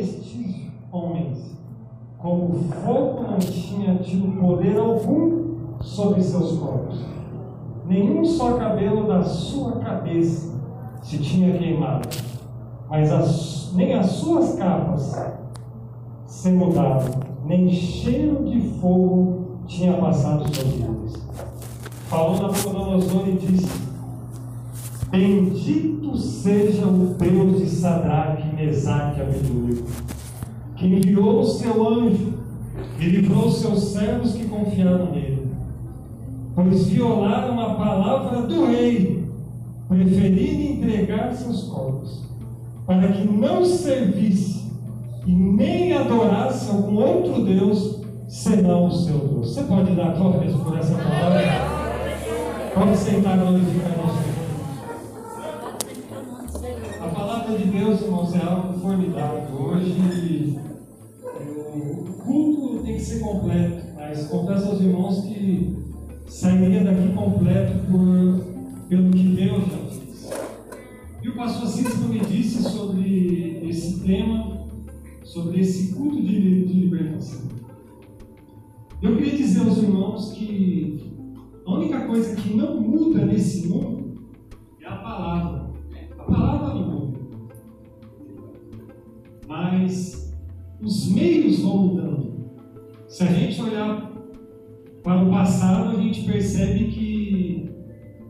estes homens, como o fogo não tinha tido poder algum sobre seus corpos, nenhum só cabelo da sua cabeça se tinha queimado, mas as, nem as suas capas se mudaram, nem cheiro de fogo tinha passado sobre eles. Falou Nabucodonosor e disse: Bendito seja o Deus de Sadraque, Mesaque e que enviou o seu anjo e livrou seus servos que confiaram nele, pois violaram a palavra do rei, preferindo entregar seus corpos, para que não servisse e nem adorasse algum outro Deus senão o seu Deus. Você pode dar glórias por essa palavra? Pode sentar glorificar o Senhor. Deus, irmãos, é algo formidável. Hoje o culto tem que ser completo, mas confesso aos irmãos que sairia daqui completo por, pelo que Deus já fez. E o pastor Cícero me disse sobre esse tema, sobre esse culto de, de libertação. Eu queria dizer aos irmãos que a única coisa que não muda nesse mundo é a palavra. A palavra não muda. Mas os meios vão mudando. Se a gente olhar para o passado, a gente percebe que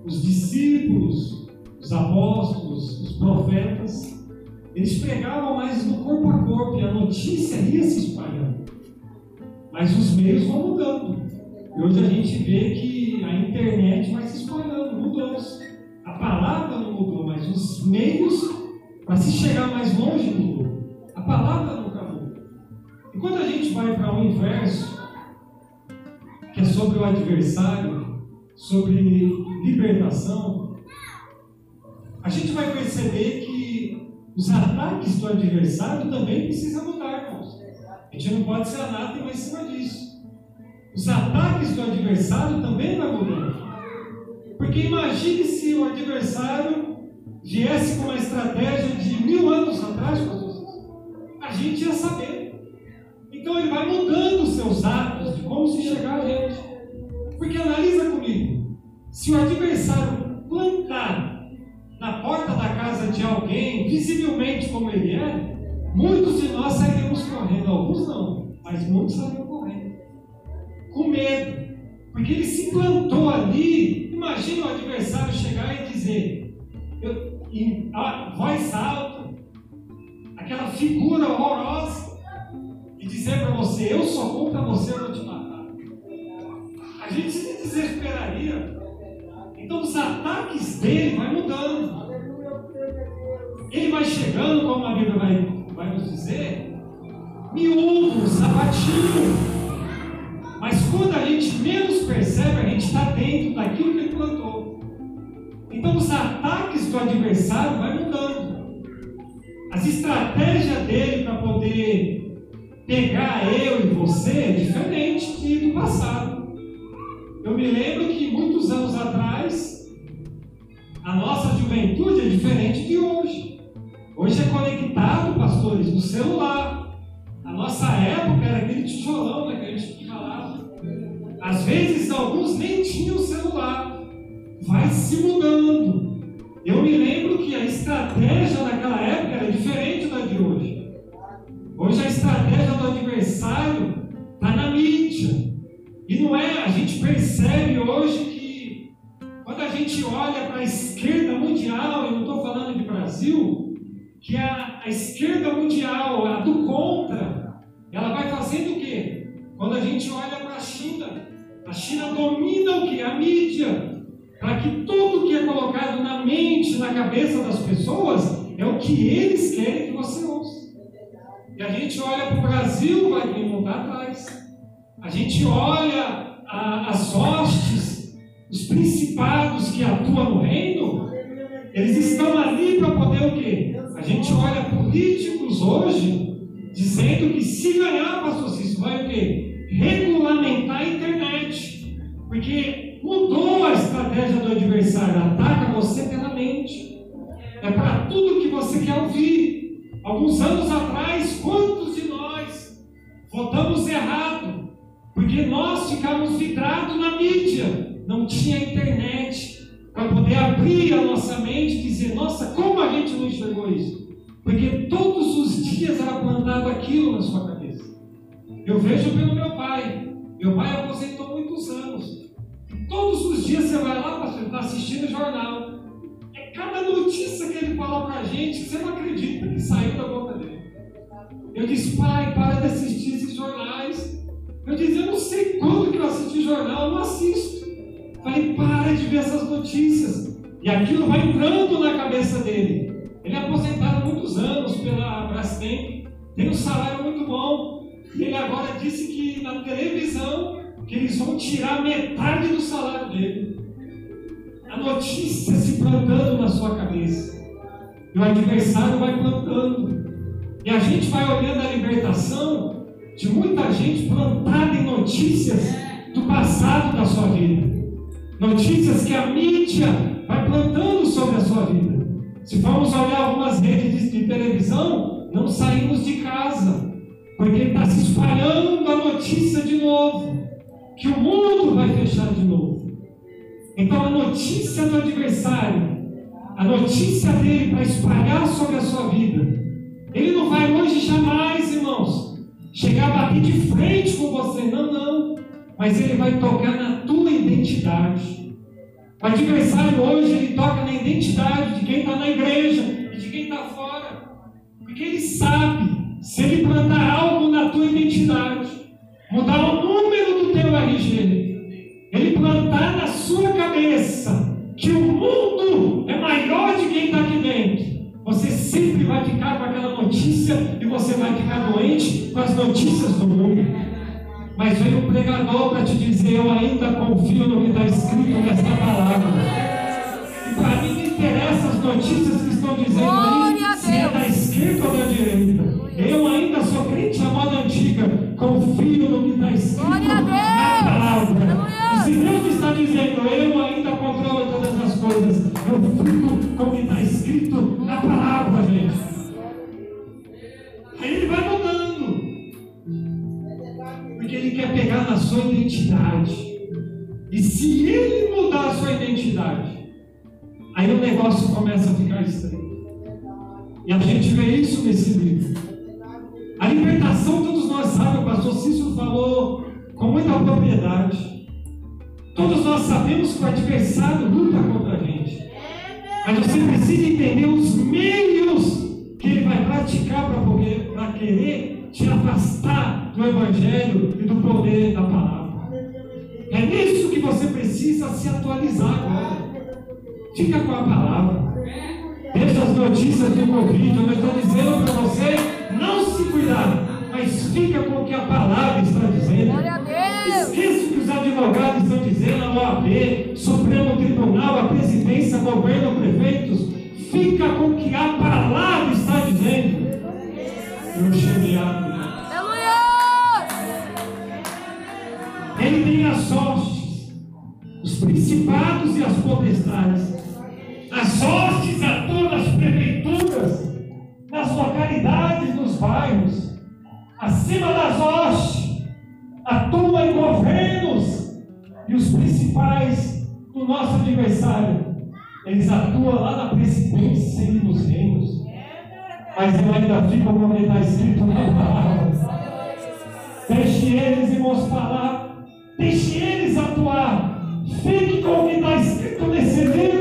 os discípulos, os apóstolos, os profetas, eles pregavam mais no corpo a corpo e a notícia ia se espalhando. Mas os meios vão mudando. E hoje a gente vê que a internet vai se espalhando, mudou. A palavra não mudou, mas os meios para se chegar mais longe mudou. A palavra nunca mudou. E quando a gente vai para o inverso, que é sobre o adversário, sobre libertação, a gente vai perceber que os ataques do adversário também precisam mudar, irmãos. A gente não pode ser anátema em cima disso. Os ataques do adversário também vai mudando. Porque imagine se o adversário viesse com uma estratégia de mil anos atrás, a gente ia saber. Então ele vai mudando os seus atos de como se chegar a gente. Porque analisa comigo, se o adversário plantar na porta da casa de alguém, visivelmente como ele é, muitos de nós sairíamos correndo, alguns não, mas muitos sairiam correndo, com medo, porque ele se plantou ali. Imagina o adversário chegar e dizer, eu, em a voz alta, aquela figura horrorosa, e dizer para você: Eu vou para você, eu vou te matar. A gente se desesperaria. Então os ataques dele vai mudando. Ele vai chegando, como a Bíblia vai, vai nos dizer, miúdo, sapatinho. Mas quando a gente menos percebe, a gente está dentro daquilo que ele plantou. Então os ataques do adversário vai mudando. As estratégias dele para poder pegar eu e você é diferente de do passado. Eu me lembro que muitos anos atrás, a nossa juventude é diferente de hoje. Hoje é conectado, pastores, no celular. A nossa época era aquele tijolão, né, que a gente falava. Às vezes, alguns nem tinham celular. Vai se mudando. Eu me lembro que a estratégia naquela época era diferente da de hoje. Hoje a estratégia do adversário está na mídia. E não é, a gente percebe hoje que quando a gente olha para a esquerda mundial, eu não estou falando de Brasil, que a, a esquerda mundial, a do contra, ela vai fazendo o quê? Quando a gente olha para a China, a China domina o que? A mídia. Para que tudo colocado na mente, na cabeça das pessoas, é o que eles querem que você ouça. E a gente olha para o Brasil, vai vir montar atrás. A gente olha a, as hostes, os principados que atuam no reino, eles estão ali para poder o quê? A gente olha políticos hoje dizendo que se ganhar, pastor Cícero, vai o quê? Regulamentar a internet. Porque mudou a estratégia do adversário, ataca você pela mente. É para tudo que você quer ouvir. Alguns anos atrás, quantos de nós votamos errado? Porque nós ficamos vidrados na mídia, não tinha internet para poder abrir a nossa mente e dizer: nossa, como a gente não enxergou isso? Porque todos os dias era plantado aquilo na sua cabeça. Eu vejo pelo meu pai. Meu pai aposentou muitos anos. Todos os dias você vai lá, pastor, está assistindo o jornal. É cada notícia que ele fala para a gente você não acredita que saiu da boca dele. Eu disse, pai, para de assistir esses jornais. Eu disse, eu não sei quando que eu assisti jornal, eu não assisto. Falei, para de ver essas notícias. E aquilo vai entrando na cabeça dele. Ele é aposentado há muitos anos pela Brastemp, tem um salário muito bom. Ele agora disse que na televisão que eles vão tirar metade do salário dele. A notícia se plantando na sua cabeça. E o adversário vai plantando. E a gente vai olhando a libertação de muita gente plantada em notícias do passado da sua vida. Notícias que a mídia vai plantando sobre a sua vida. Se formos olhar algumas redes de, televisão, não saímos de casa, porque está se espalhando a notícia de novo, que o mundo vai fechar de novo. Então a notícia do adversário, a notícia dele para espalhar sobre a sua vida, ele não vai hoje jamais, irmãos, chegar a bater de frente com você, não, não, mas ele vai tocar na tua identidade. O adversário hoje ele toca na identidade de quem está na igreja e de quem está fora. Porque ele sabe, se ele plantar algo na tua identidade, mudar o número do teu RG, ele plantar na sua cabeça que o mundo é maior de quem está aqui dentro, você sempre vai ficar com aquela notícia e você vai ficar doente com as notícias do mundo. Mas veio um pregador para te dizer: Eu ainda confio no que está escrito nesta palavra. E para mim não interessa as notícias que estão dizendo aí, se é da esquerda ou da direita. Eu ainda Confio no que está escrito na palavra. E se Deus está dizendo, eu ainda controlo todas as coisas, eu fico com o que está escrito na palavra, gente. Aí ele vai mudando porque ele quer pegar na sua identidade. E se ele mudar a sua identidade, aí o negócio começa a ficar estranho. E a gente vê isso nesse livro. A libertação, todos nós sabemos, o pastor Cícero falou com muita propriedade. Todos nós sabemos que o adversário luta contra a gente. Mas você precisa entender os meios que ele vai praticar para querer te afastar do Evangelho e do poder da palavra. É nisso que você precisa se atualizar agora. Fica com a palavra. Deixa as notícias do Covid. Eu estou dizendo para você se cuidar, mas fica com o que a palavra está dizendo. Esqueça o que os advogados estão dizendo, a OAB, Supremo Tribunal, a presidência, governo, prefeitos. Fica com o que a palavra está dizendo. Eu cheguei a Ele tem as hostes, os principados e as potestades, as hostes a todas as prefeituras, nas localidades, nos bairros, acima das hostes, atua em governos e os principais do nosso adversário. Eles atuam lá na presidência e nos reinos. Mas eu ainda fico como está escrito na palavra. Deixe eles, irmãos, falar Deixe eles atuar. Fique com o que está escrito nesse livro.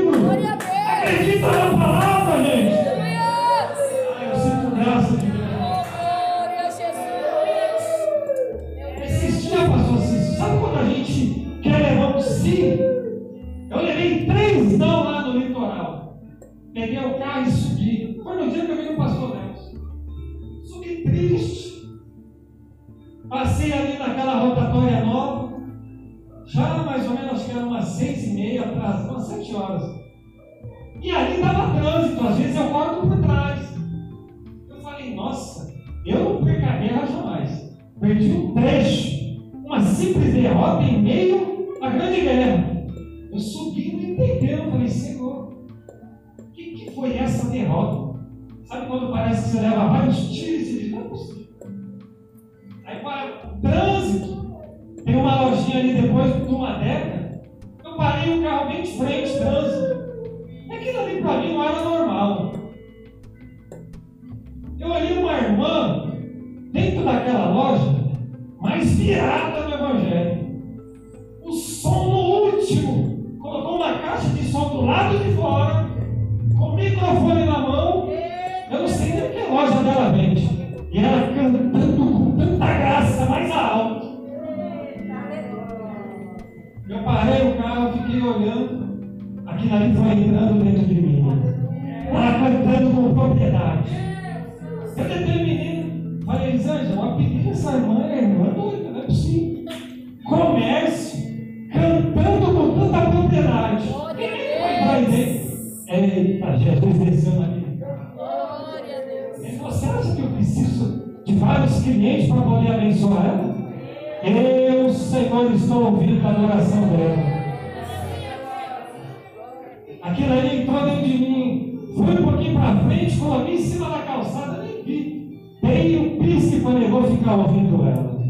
Para eu vou ficar ouvindo ela.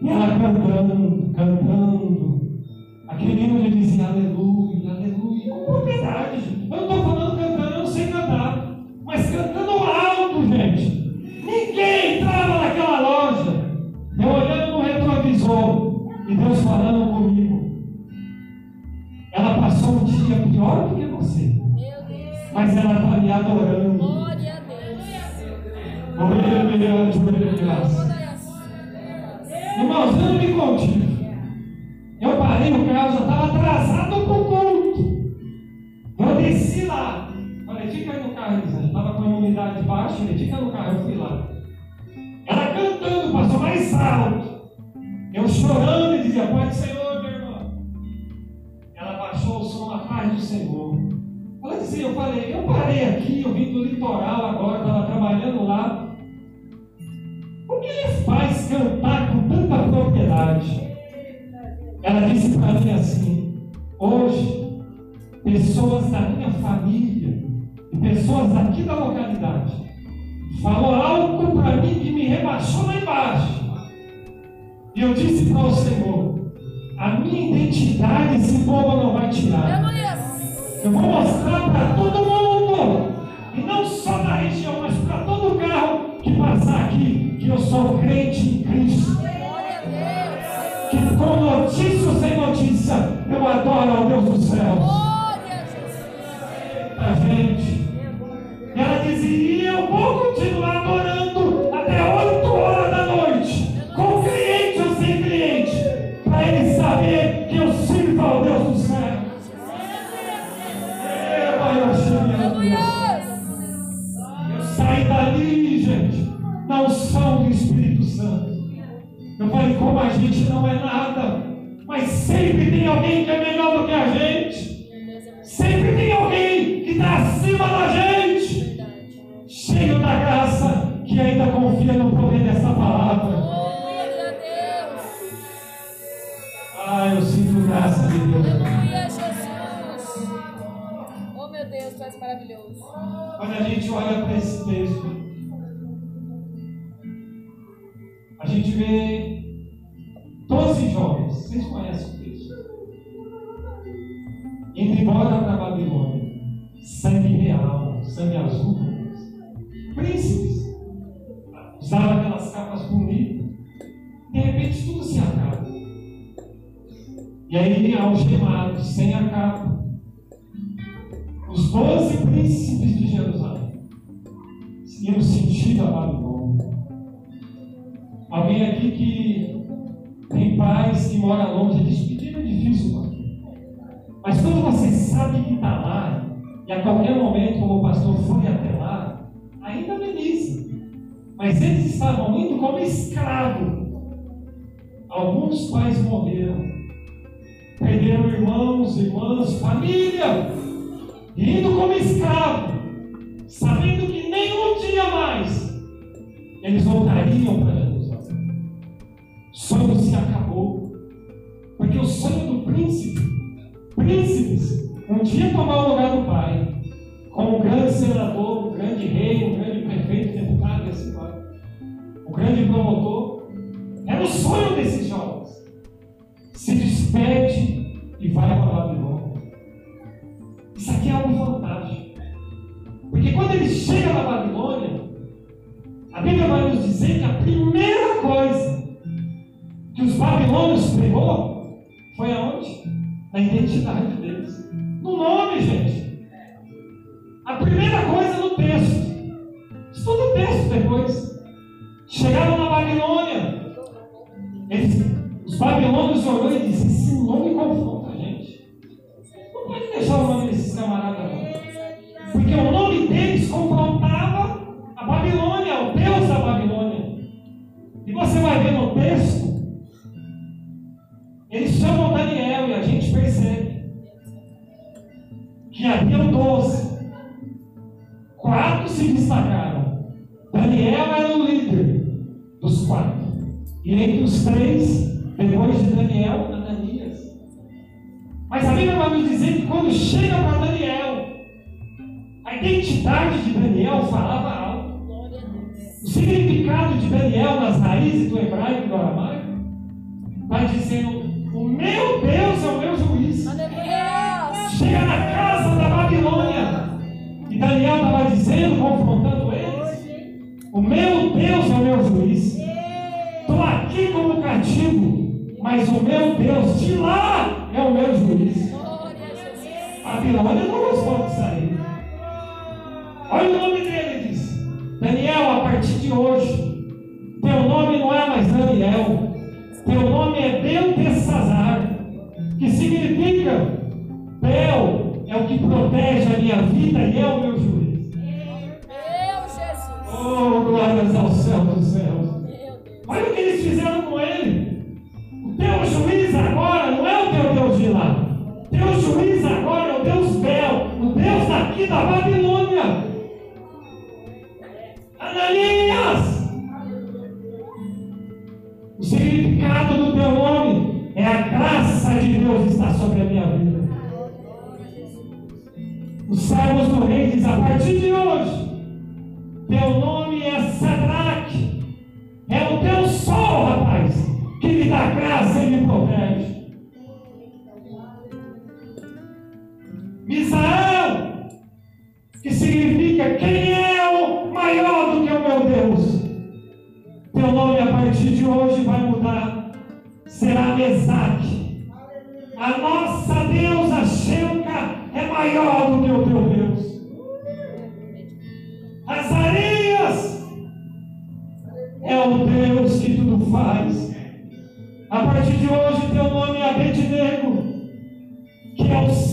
E ela cantando, cantando. Ela disse para mim assim: hoje, pessoas da minha família e pessoas aqui da localidade falou algo para mim que me rebaixou lá embaixo. E eu disse para o Senhor: a minha identidade esse povo não vai tirar. Eu vou mostrar para todo mundo, e não só na região, mas para todo carro que passar aqui, que eu sou crente em Cristo. Que com notícia ou sem notícia, eu adoro ao Deus dos céus. Glória a Jesus. A gente. E ela dizia: Eu vou continuar adorando alguém que é melhor do que a gente. Sempre tem alguém que está acima da gente, cheio da graça, que ainda confia no poder dessa palavra. Glória a Deus. Ah, eu sinto graça de Deus. Aleluia, Jesus. Oh, meu Deus, tu és maravilhoso. Quando a gente olha para esse doze príncipes de Jerusalém iam sentido a Babilônia. Alguém aqui que tem pais que mora longe, despedir é difícil, mano. Mas quando você sabe que está lá, e a qualquer momento, o pastor foi até lá, ainda ameniza. Mas eles estavam indo como escravo. Alguns pais morreram. Perderam irmãos, irmãs, família indo como escravo, sabendo que nenhum dia mais eles voltariam para Jerusalém. O sonho se acabou, porque o sonho do príncipe, príncipes, um dia tomar o lugar do pai, como um grande senador, um grande rei, um grande prefeito, deputado e assim vai. Um grande promotor. Era o sonho desses jovens. Se despede e vai para Babilônia. Isso aqui é algo fantástico. Porque quando ele chega na Babilônia, a Bíblia vai nos dizer que a primeira coisa que os babilônios pegou foi aonde? Na identidade deles. No nome, gente. A primeira coisa no texto. Estuda o texto depois. Chegaram na Babilônia. Eles, os babilônios olhou e disse: Esse nome confronta quando chega para Daniel, a identidade de Daniel falava algo. O significado de Daniel nas raízes do hebraico e do aramaico vai dizendo: O meu Deus é o meu juiz. Chega na casa da Babilônia. E Daniel estava dizendo, confrontando eles: O meu Deus é o meu juiz. Estou aqui como cativo, mas o meu Deus de lá é o meu juiz. Glória a Jesus. Babilônia não gostou de sair. Olha o nome dele, ele diz. Daniel, a partir de hoje, teu nome não é mais Daniel. Teu nome é Beltesazar, que significa Bel é o que protege a minha vida e é o meu juiz. Meu Jesus. Oh, glórias ao céu dos céus. Olha o que eles fizeram com ele. O teu juiz agora não é o teu Deus de lá. Teu juiz agora é o Deus Bel, o Deus daqui da Babilônia. Ananias! O significado do teu nome é a graça de Deus está sobre a minha vida. Os servos do rei diz, a partir de hoje, teu nome é Sadraque. É o teu sol, rapaz, que me dá graça e me protege. Misael, que significa quem é o maior do que o meu Deus. Teu nome a partir de hoje vai mudar. Será Mesaque. A nossa deusa Sheuca é maior do que o teu Deus. Azarias é o Deus que tudo faz. A partir de hoje, teu nome é Abednego, que é o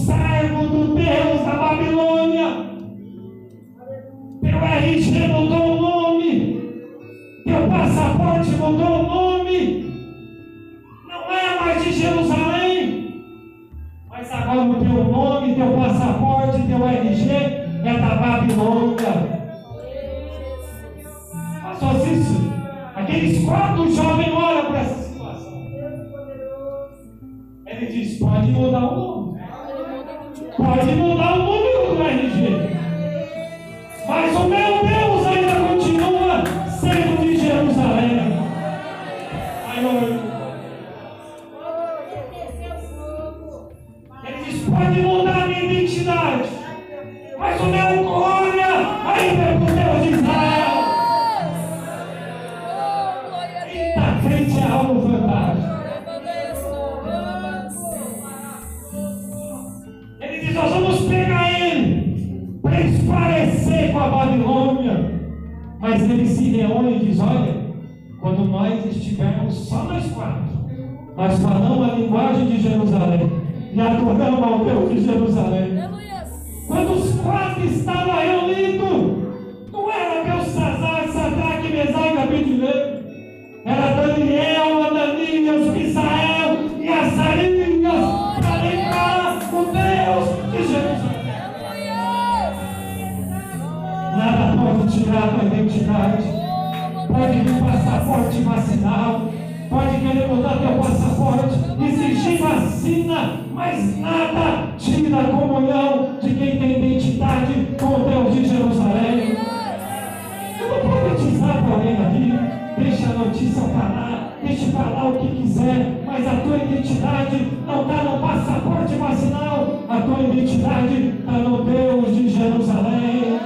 o que quiser, mas a tua identidade não está no passaporte vacinal, a tua identidade está no Deus de Jerusalém.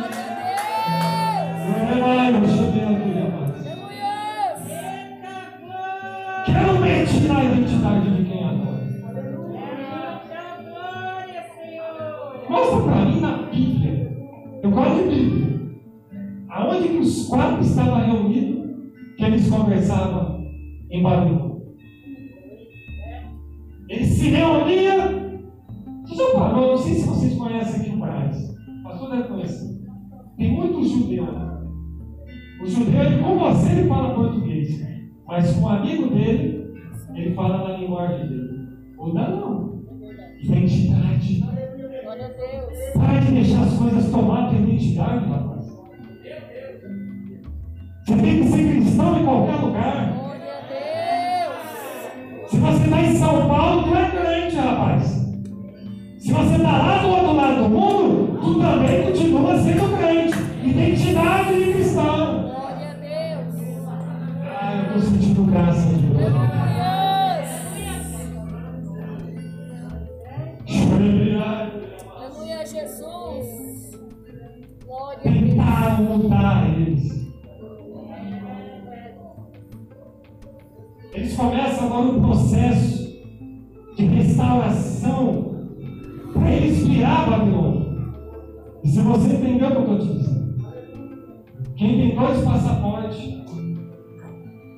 Se reuniam. Você já? Não sei se vocês conhecem aqui Braz. Pastor deve conhecer. Tem muitos judeus. O judeu, ele, com você, ele fala português. Mas com o amigo dele, ele fala na linguagem dele. Muda não. Identidade. A. Para de deixar as coisas tomar tua identidade, rapaz. Você tem que ser cristão em qualquer lugar. A. Se você está em São Paulo, rapaz. Se você está lá do outro lado do mundo, tu também continua sendo crente. Identidade de cristão. Glória a Deus. Ah, eu estou sentindo graça de Deus. Aleluia, Jesus. Glória a Deus. Tentaram mudar eles. Eles começam agora um processo de restauração para eles virar Babilônia. E se você entendeu o que eu estou te dizendo, quem tem dois passaportes,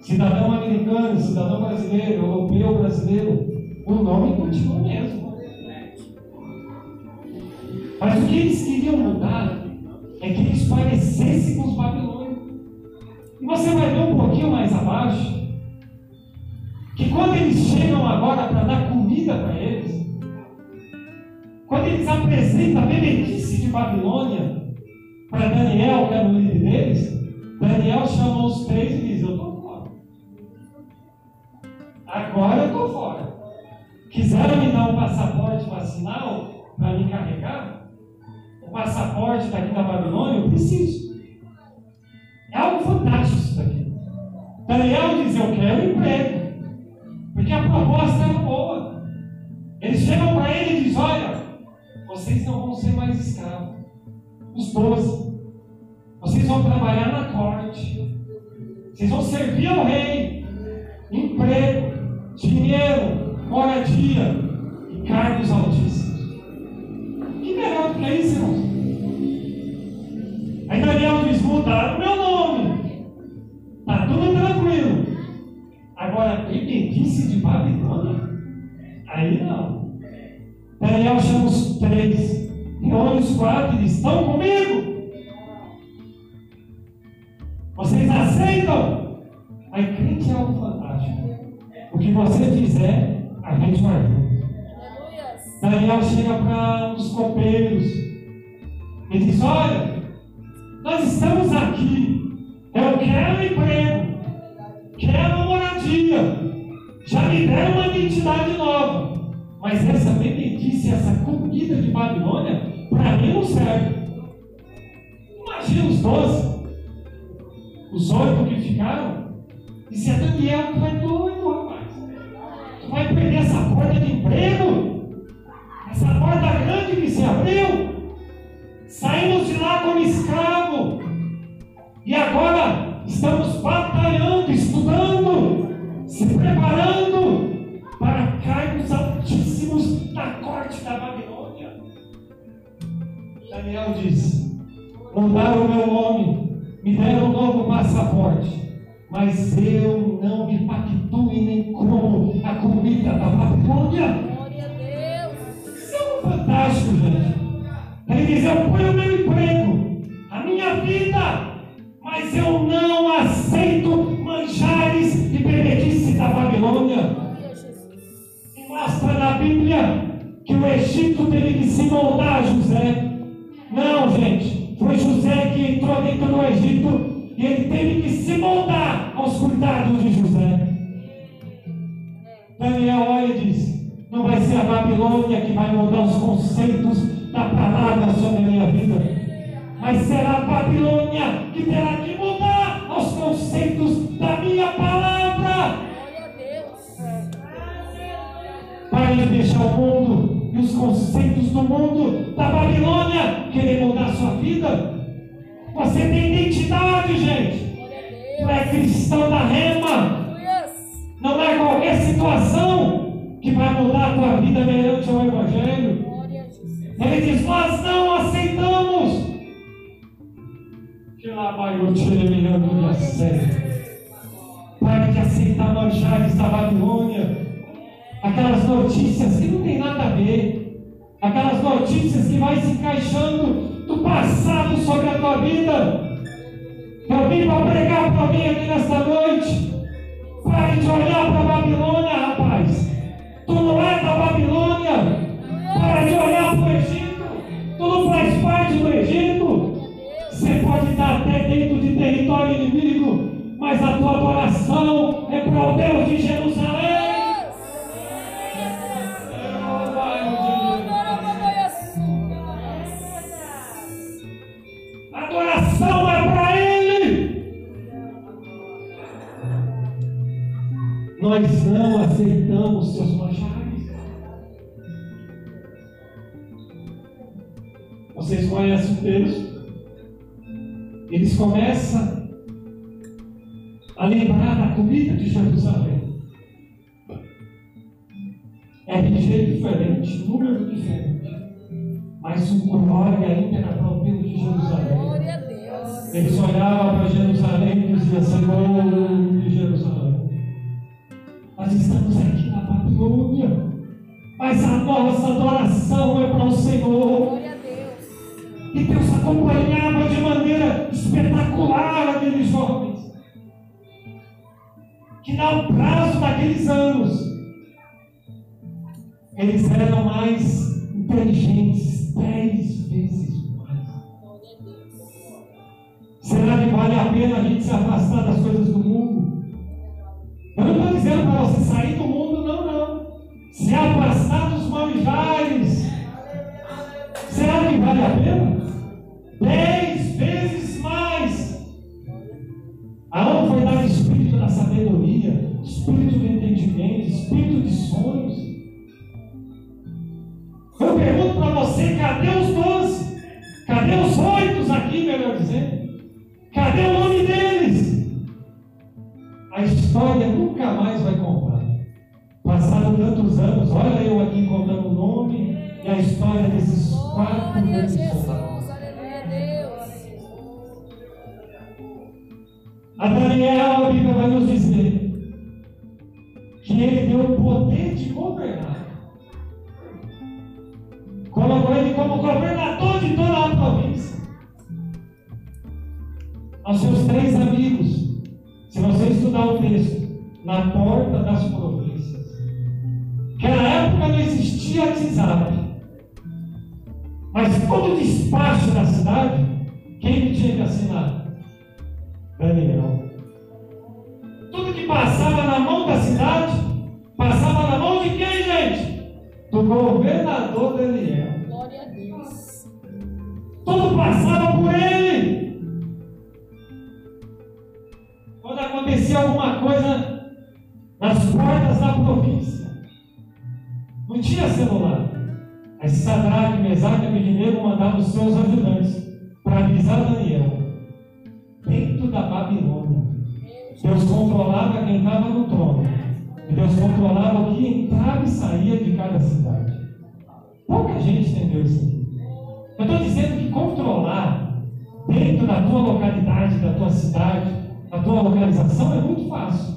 cidadão americano, cidadão brasileiro, europeu brasileiro, o nome continua o mesmo. Mas o que eles queriam mudar é que eles parecessem com os babilônios. E você vai ver um pouquinho mais abaixo que quando eles chegam agora para dar comida para eles, quando eles apresentam a benedice de Babilônia para Daniel, que era o líder deles, Daniel chamou os três e diz: Eu estou fora. Agora eu estou fora. Quiseram me dar um passaporte vacinal para me carregar? O passaporte daqui da Babilônia? Eu preciso. É algo fantástico isso daqui. Daniel diz: Eu quero emprego. Os doze. Vocês vão trabalhar na corte. Vocês vão servir ao rei. Chega para os copeiros e diz: Olha, nós estamos aqui. Eu quero emprego, quero moradia. Já me deram uma identidade nova. Mas essa benedice, essa comida de Babilônia, para mim não serve. Imagina os doze, os oito que ficaram. E se a Daniel, tu é doido, rapaz. Tu vai perder essa porta de emprego? Porta grande que se abriu. Saímos de lá como escravo. E agora estamos batalhando, estudando, se preparando para cargos altíssimos da corte da Babilônia. Daniel diz: mudaram o meu nome, me deram um novo passaporte, mas eu não me pactuo nem como a comida da Babilônia. Fantástico, gente. Ele diz: Eu ponho o meu emprego, a minha vida, mas eu não aceito manjares de benedice da Babilônia. E mostra na Bíblia que o Egito teve que se moldar a José. Não, gente, foi José que entrou dentro do Egito e ele teve que se moldar aos cuidados de José. Daniel olha e diz: Não vai ser a Babilônia que vai mudar os conceitos da palavra sobre a minha vida. Mas será a Babilônia que terá que mudar os conceitos da minha palavra. Glória a Deus. Pare de deixar o mundo e os conceitos do mundo da Babilônia querer mudar a sua vida. Você tem identidade, gente. Tu é cristão da rema. Não é qualquer situação que vai mudar a tua vida mediante o Evangelho. Ele diz: Nós não aceitamos. Que lá vai o tiro mirando a sério. Pare de aceitar manchares da Babilônia. Aquelas notícias que não tem nada a ver. Aquelas notícias que vai se encaixando do passado sobre a tua vida. Eu vim para pregar para alguém aqui nesta noite. Pare de olhar para a Babilônia, rapaz. Tu não é da Babilônia. Para de olhar para o Egito. Tu não faz parte do Egito. Você pode estar até dentro de território inimigo, mas a tua adoração é para o Deus de Jerusalém. Adoração é para Ele. Nós não aceitamos seus. Vocês conhecem o texto? Eles começam a lembrar da comida de Jerusalém. RG diferente, número diferente, mas o glória ainda era para o Deus de Jerusalém. Glória a Deus. Eles olhavam para Jerusalém e diziam, Senhor Deus. Acompanhava de maneira espetacular aqueles jovens. Que no prazo daqueles anos, eles eram mais inteligentes, dez vezes mais. Será que vale a pena a gente se afastar das coisas do mundo? Eu não estou dizendo para você sair do mundo, não, não. Se afastar dos manjares. Será que vale a pena? Dez vezes mais. Aonde foi dado o espírito da sabedoria, espírito do entendimento, espírito de sonhos? Eu pergunto para você, cadê os doze? Cadê os oito aqui, melhor dizendo? Cadê o nome deles? A história nunca mais vai contar. Passaram tantos anos, olha eu aqui contando o nome e a história desses quatro grandes soldados. A Daniel, a Bíblia vai nos dizer que ele deu o poder de governar. Colocou ele como governador de toda a província. Aos seus três amigos, se você estudar o texto, na porta das províncias. Naquela época não existia WhatsApp. Mas todo o despacho da cidade, quem que tinha que assinar? Daniel. Tudo que passava na mão da cidade, passava na mão de quem, gente? Do governador Daniel. Glória a Deus. Tudo passava por ele. Quando acontecia alguma coisa nas portas da província, não tinha celular. Aí Sadraque, Mesaque e Abednego mandavam os seus ajudantes para avisar Daniel. Dentro da Babilônia, Deus controlava quem estava no trono. E Deus controlava o que entrava e saía de cada cidade. Pouca gente entendeu isso aqui. Eu estou dizendo que controlar dentro da tua localidade, da tua cidade, da tua localização é muito fácil.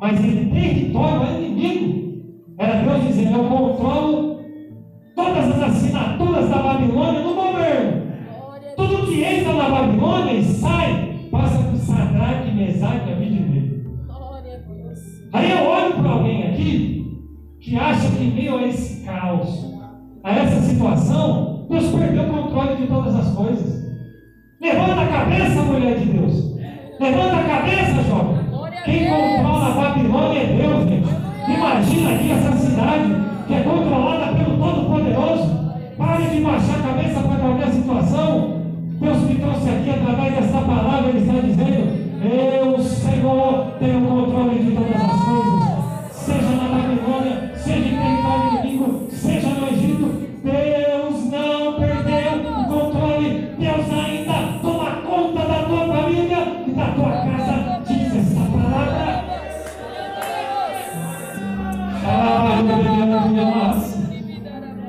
Mas em território é inimigo. Era Deus dizendo, eu controlo todas as assinaturas da Babilônia no governo. Tudo que entra na Babilônia e sai, passa por Sadraque, Mesaque e Abednego. Glória a Deus. Aí eu olho para alguém aqui que acha que em meio a esse caos, a essa situação, Deus perdeu o controle de todas as coisas. Levanta a cabeça, mulher de Deus. Levanta a cabeça, jovem. Quem controla a Babilônia é Deus, gente. Imagina aqui essa cidade que é controlada pelo Todo-Poderoso. Pare de baixar a cabeça para qualquer situação. Deus me trouxe aqui através dessa palavra, Ele está dizendo: Eu, Senhor, tenho controle de todas as coisas. Seja na Babilônia, seja em território inimigo, seja no Egito, Deus não perdeu o controle. Deus ainda toma conta da tua família e da tua casa. Diz essa palavra.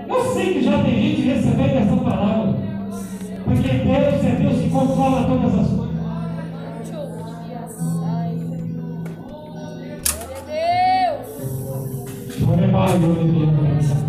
Eu sei que já tem gente recebendo essa palavra. Porque Deus é Deus que controla todas as coisas. Choremai, Deus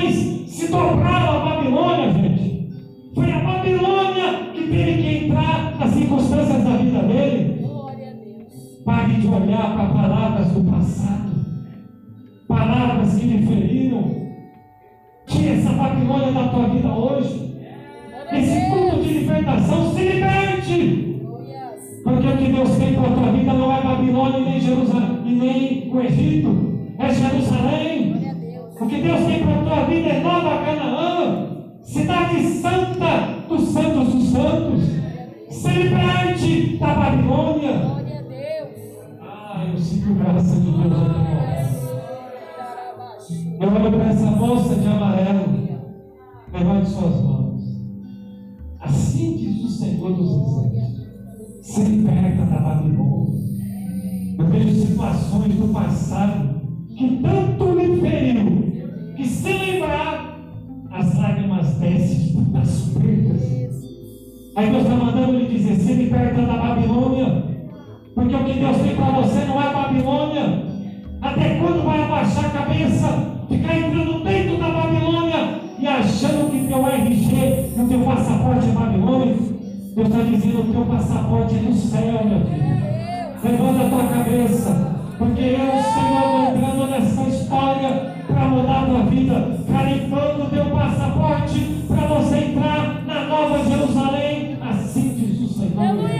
homens se dobraram à Babilônia, gente. Foi a Babilônia que teve que entrar nas circunstâncias da vida dele. Pare de olhar para palavras do passado, palavras que lhe feriram. Tire essa Babilônia da tua vida hoje. Esse culto de libertação se liberte. Porque o que Deus tem para a tua vida não é Babilônia nem Jerusalém nem o Egito, é Jerusalém. Que Deus tem para a tua vida é Nova Canaã, cidade santa dos santos dos santos. Se liberte da Babilônia. Ah, eu sinto graça de Deus aqui. Eu olho para essa moça de amarelo. Levante suas mãos. Assim diz o Senhor dos Exércitos. Se liberta da Babilônia. Eu vejo situações do passado que tanto lhe feriu, que se lembrar, as lágrimas descem das perdas. Aí Deus está mandando lhe dizer: se liberta da Babilônia, porque o que Deus tem para você não é Babilônia. Até quando vai abaixar a cabeça, ficar entrando dentro da Babilônia e achando que teu RG e o teu passaporte é Babilônia? Deus está dizendo: o teu passaporte é do céu, meu filho. Levanta a tua cabeça, porque eu, Senhor, entrando nessa história para mudar a tua vida, carimbando o teu passaporte para você entrar na nova Jerusalém. Assim diz o Senhor.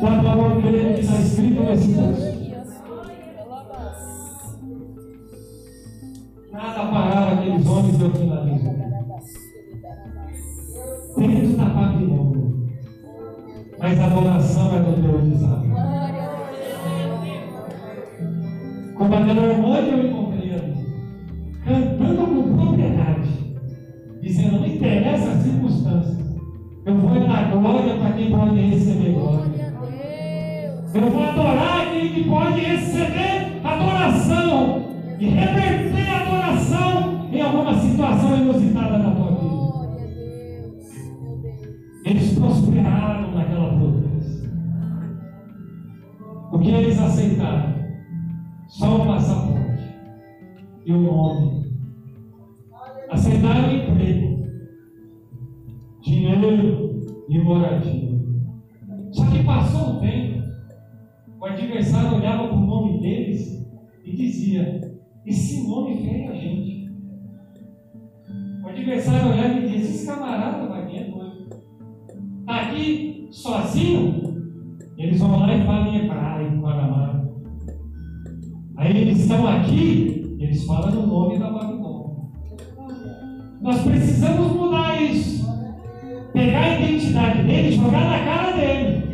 Dá para amor que está escrito nesse texto. Nada parar aqueles homens eu finalizo. Dentro da Babilônia. Mas a adoração é do Deus de Israel. Irmã que eu encontrei cantando com propriedade, dizendo: não interessa as circunstâncias, eu vou dar glória para quem pode receber glória. Eu vou adorar aquele que pode receber adoração e reverter a adoração em alguma situação inusitada da tua vida. Eles prosperaram naquela pobreza. O que eles aceitaram? Só o passaporte e o nome. Aceitaram o emprego, dinheiro e moradia. Só que passou o tempo, o adversário olhava para o nome deles e dizia: Esse nome fere a gente. O adversário olhava e dizia: Esse camarada vai vir doido. Está aqui sozinho? Eles vão lá e falam em hebraico, em Paramá. Aí eles estão aqui, eles falam no nome da Babilônia. Nós precisamos mudar isso. Pegar a identidade dele e jogar na cara dele.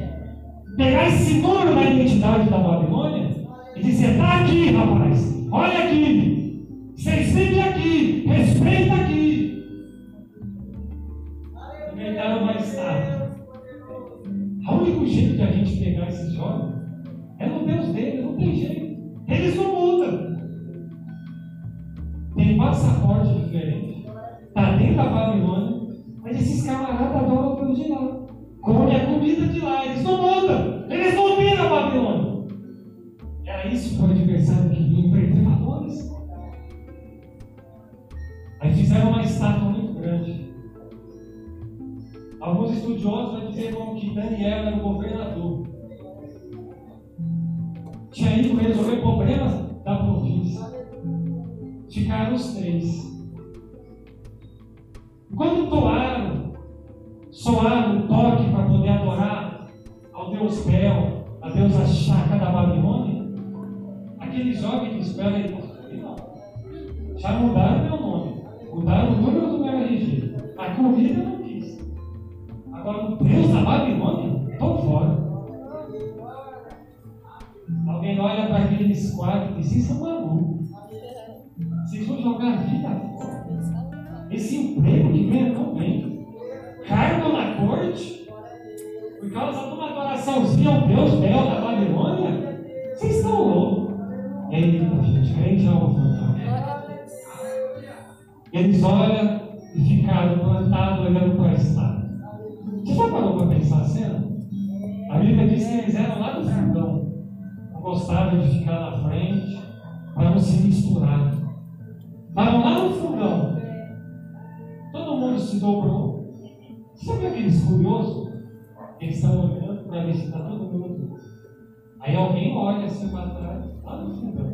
Pegar esse número da identidade da Babilônia e dizer: está aqui, rapaz. Olha aqui. Vocês vivem aqui. Respeita aqui. esses camaradas adoram o povo de lá. Comem a comida de lá. Eles não mandam. Eles não viram a Babilônia. Era isso que o adversário queria empreender valores. Aí fizeram uma estátua muito grande. Alguns estudiosos vão dizer bom, que Daniel era o governador. Tinha ido resolver problemas da província. Ficaram os três. Quando toaram, soaram o toque para poder adorar ao Deus Bel, a deusa Chaca da Babilônia, aquele jovem que espera ele não. Já mudaram meu nome, mudaram o número do meu RG. A comida não quis. Agora, o Deus da Babilônia, estou fora. Alguém olha para aqueles quatro e diz: Isso é maluco. Vocês vão jogar a vida fora. Esse emprego que tão bem. Cargo na corte. Por causa de uma adoraçãozinha ao Deus Bel da Babilônia. Vocês estão loucos. Eita, gente, crente é. Eles olham e ficaram plantados olhando para a estrada. Você já parou para pensar a cena? A Bíblia diz que eles eram lá do fundão. Não gostavam de ficar na frente para não se misturar. Estavam lá no fundão. Mundo se dobrou. Sabe aqueles curiosos? Eles estão olhando para ver se está todo mundo. Aí alguém olha assim para trás, lá no fundão.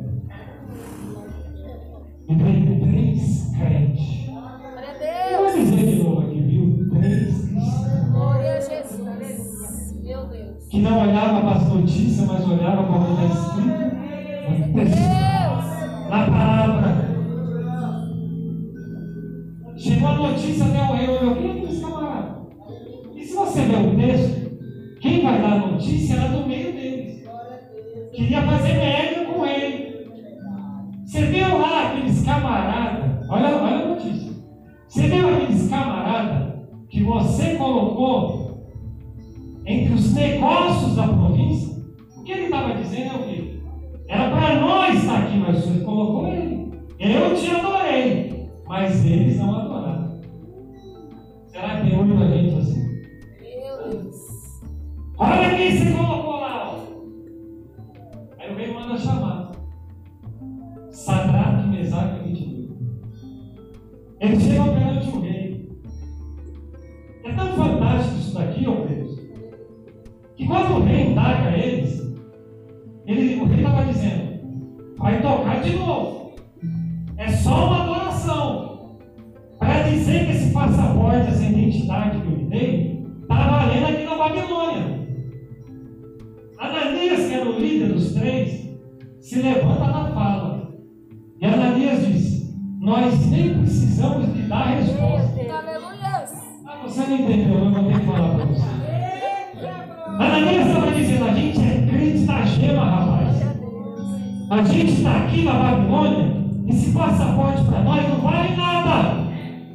E vem três crentes. Eu vou dizer de novo aqui, viu? Três cristãos. Glória a Jesus. Meu Deus. Que não olhava para as notícias, mas olhava para o que está escrito. Deus. Na palavra. Chegou a notícia até o rei, olhou, quem é aqueles camaradas? E se você ler o texto, quem vai dar a notícia era do meio deles. Queria fazer média com ele. Você viu lá aqueles camaradas, olha, olha a notícia. Você viu aqueles camaradas que você colocou entre os negócios da província? O que ele estava dizendo é o quê? Era para nós estar aqui, mas você colocou ele. Eu te adorei, mas eles não adoraram. Tem gente assim? Meu Deus. Olha quem você colocou lá. ó. Aí o rei manda chamar. Sadraque, Mesaque e Abednego. Eles chegam perante o rei. É tão fantástico isso daqui, ó Deus, que quando o rei indaga eles, ele, o rei estava dizendo, vai tocar de novo. Identidade que eu lhe dei, está valendo aqui na Babilônia. Ananias, que era o líder dos três, se levanta na fala. E Ananias diz: Nós nem precisamos lhe dar resposta. Ah, você não entendeu, eu vou ter que falar para você. Ananias estava dizendo: A gente é crente da gema, rapaz. A gente está aqui na Babilônia. Esse passaporte para nós não vale nada.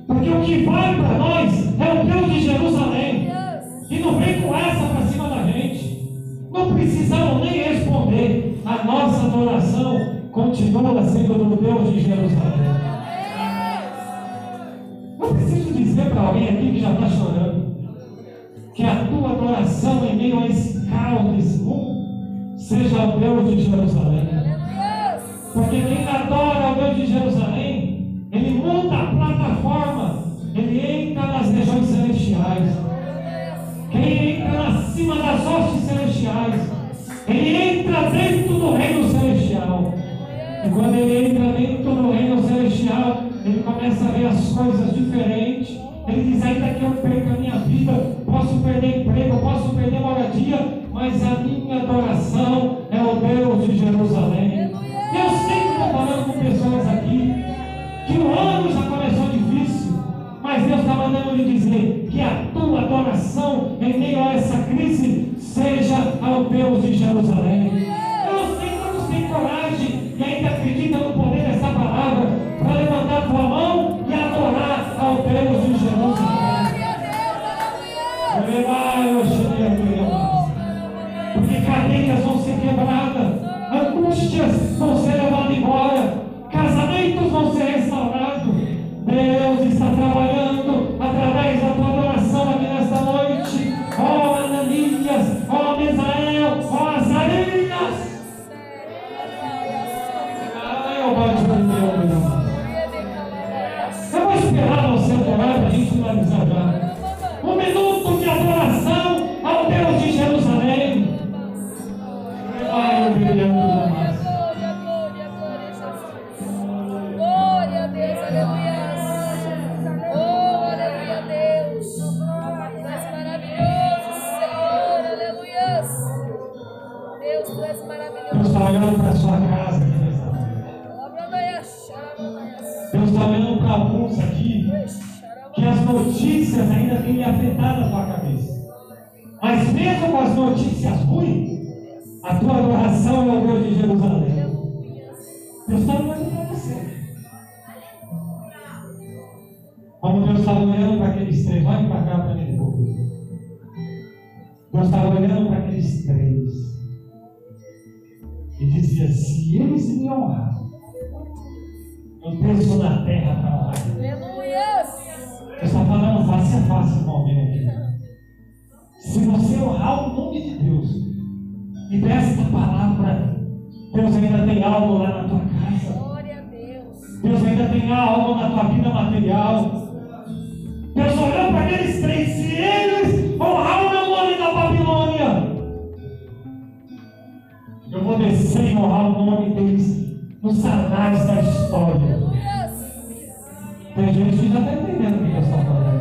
Porque o que vale para nós é o Deus de Jerusalém. E não vem com essa para cima da gente. Não precisamos nem responder. A nossa adoração continua sendo do Deus de Jerusalém. Eu preciso dizer para alguém aqui que já está chorando que a tua adoração em meio a esse caos desse mundo seja o Deus de Jerusalém. Porque quem adora ao Deus de Jerusalém, ele muda a plataforma, ele entra nas regiões celestiais. Quem entra acima das hostes celestiais, ele entra dentro do reino celestial. E quando ele entra dentro do reino celestial, ele começa a ver as coisas diferentes. Ele diz: ainda que eu perca a minha vida, posso perder emprego, posso perder moradia, mas a minha adoração é o Deus de Jerusalém. Eu sei que estou falando com pessoas aqui que o ano já começou difícil, mas Deus está mandando lhe dizer que a tua adoração em meio a essa crise seja ao Deus de Jerusalém. Eu sei que você tem coragem e ainda acredita no poder dessa palavra para levantar tua mão e adorar ao Deus de Jerusalém. Porque cadeias vão ser quebradas, angústias vão ser Deus está olhando para a sua casa aqui nessa. Deus está olhando para alguns aqui que as notícias ainda têm afetado a tua cabeça. Mas mesmo com as notícias ruins, a tua adoração é o Deus de Jerusalém. Deus está olhando para você. Como Deus estava olhando para aqueles três, olha para cá para ele. Deus estava olhando para aqueles três se eles me honrar, eu desço na terra para honrar. Aleluia! Deus está falando face a face com alguém aqui. Se você honrar o nome de Deus e der esta palavra, Deus ainda tem algo lá na tua casa. Deus ainda tem algo na tua vida material. Deus olhou para aqueles três, se eles honrar eu descer e honrar o nome deles nos anais da história. Tem gente que já está entendendo o que Deus está falando.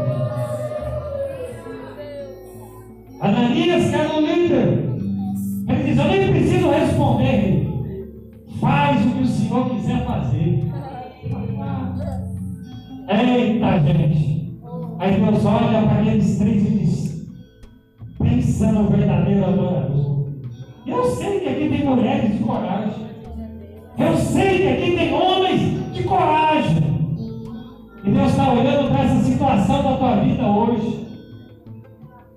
Ananias, que era o líder, ele diz: Eu nem preciso responder. Faz o que o Senhor quiser fazer. Eita, gente. Aí Deus olha para aqueles três e diz: pensa no verdadeiro adorador. Eu sei que aqui tem mulheres de coragem. Eu sei que aqui tem homens de coragem. E Deus está olhando para essa situação da tua vida hoje.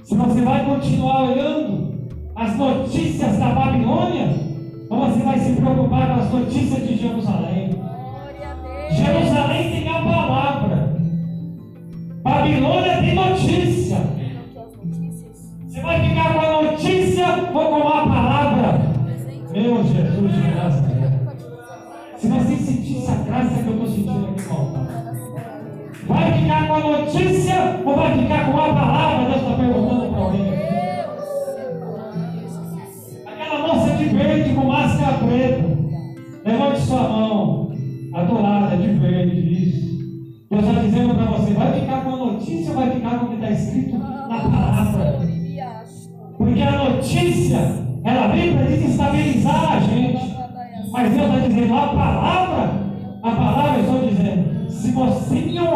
Se você vai continuar olhando as notícias da Babilônia, ou você vai se preocupar com as notícias de Jerusalém. Jerusalém tem a palavra. Babilônia tem notícia. Você vai ficar com a notícia ou com a palavra? Meu Jesus de Nazaré. Se você sentir essa graça que eu estou sentindo aqui no Vai ficar com a notícia ou vai ficar com a palavra? Deus está perguntando para alguém Aquela moça de verde com máscara preta. Levante sua mão. Adorada de verde, isso. Deus está dizendo para você: vai ficar com a notícia ou vai ficar com o que está escrito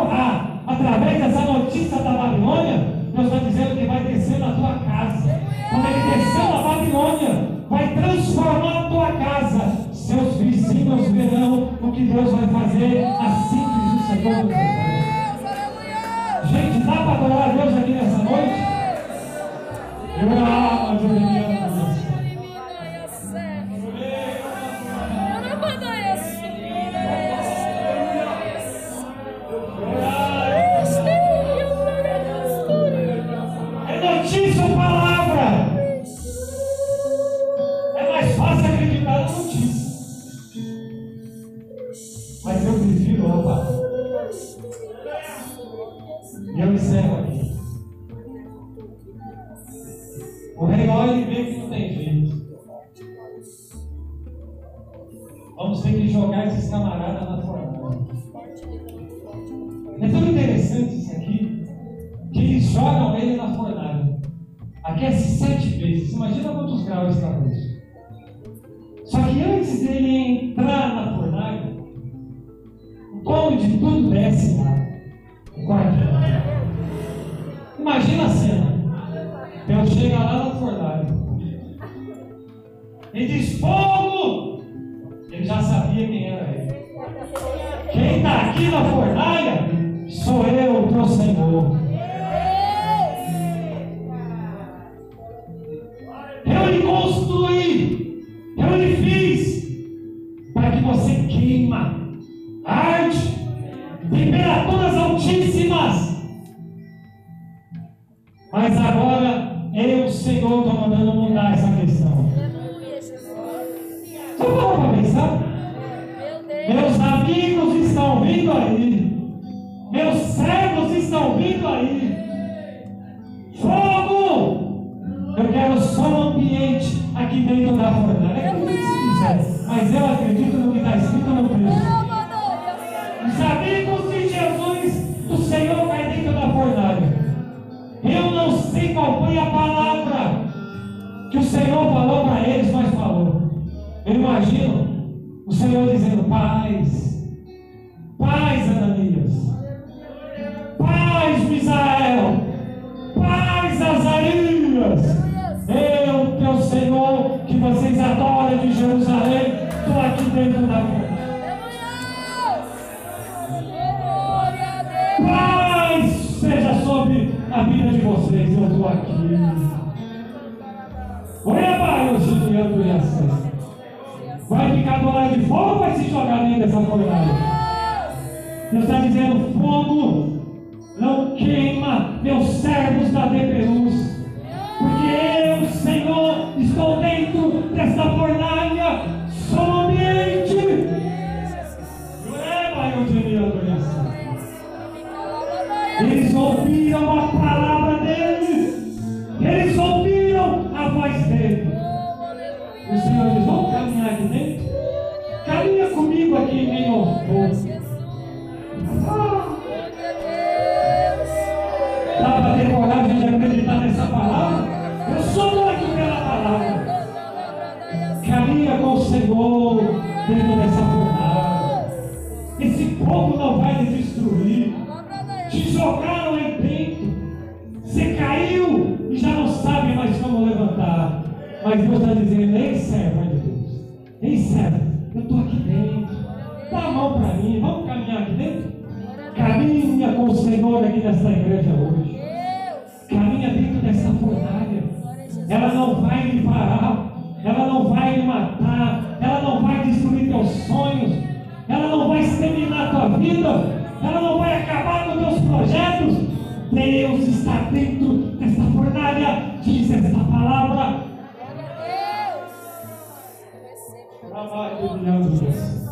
honrar através dessa notícia da Babilônia, Mas agora eu, Senhor, estou mandando mudar essa questão. Você parou para pensar? Meus amigos estão vindo aí. Meus servos estão vindo aí. Fogo! Eu quero só um ambiente aqui dentro da fornalha. É como eles. Mas eu Senhor falou para eles, mas falou. Eu imagino o Senhor dizendo: Paz, Ela não vai lhe parar. Ela não vai lhe matar. Ela não vai destruir teus sonhos. Ela não vai exterminar tua vida. Ela não vai acabar com teus projetos. Deus está dentro dessa fornalha. Diz esta palavra. Trabalho de Deus.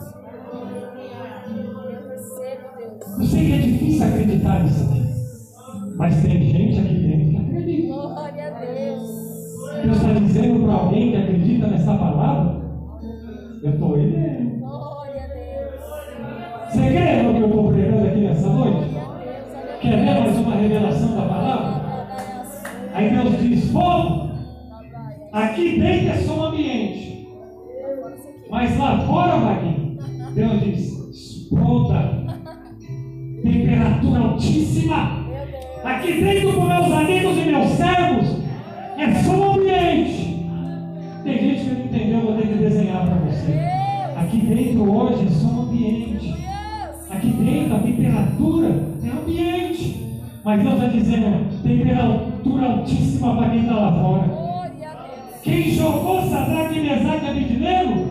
Eu sei que é difícil acreditar nisso aqui. Mas tem gente aqui dentro que acredita. Glória a Deus. Deus está dizendo para alguém que acredita nessa palavra? Eu estou ele. Glória a Deus. Você quer o que eu estou pregando aqui nessa noite? Quer ver mais uma revelação da palavra? Aí Deus diz: fogo, aqui dentro é só um ambiente. Mas lá fora, Vaguinho, Deus diz: exploda. Temperatura altíssima. Aqui dentro com meus amigos e meus servos é só um ambiente. Tem gente que não entendeu, eu vou ter que desenhar para você. Aqui dentro hoje é só um ambiente. Aqui dentro a temperatura é ambiente. Mas Deus está dizendo, temperatura altíssima para quem está lá fora. Quem jogou Sadraque, Mesaque e Abednego,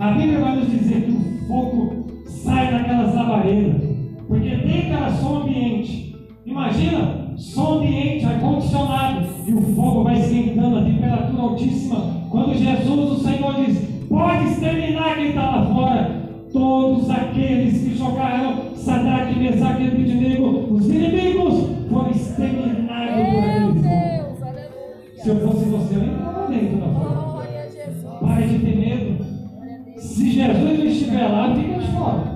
a Bíblia vai nos dizer que o fogo sai daquelas labaredas. Porque dentro era só um ambiente. Imagina, só ambiente ar-condicionado. E o fogo vai esquentando a temperatura altíssima. Quando Jesus, o Senhor, diz: Pode exterminar quem está lá fora. Todos aqueles que jogaram Sadraque, Mesaque e Abednego, os inimigos, foram exterminados por. Deus. Se eu fosse você, eu entrava dentro da fornalha. Glória a Jesus. Pare de ter medo. Se Jesus não estiver lá, fica de fora.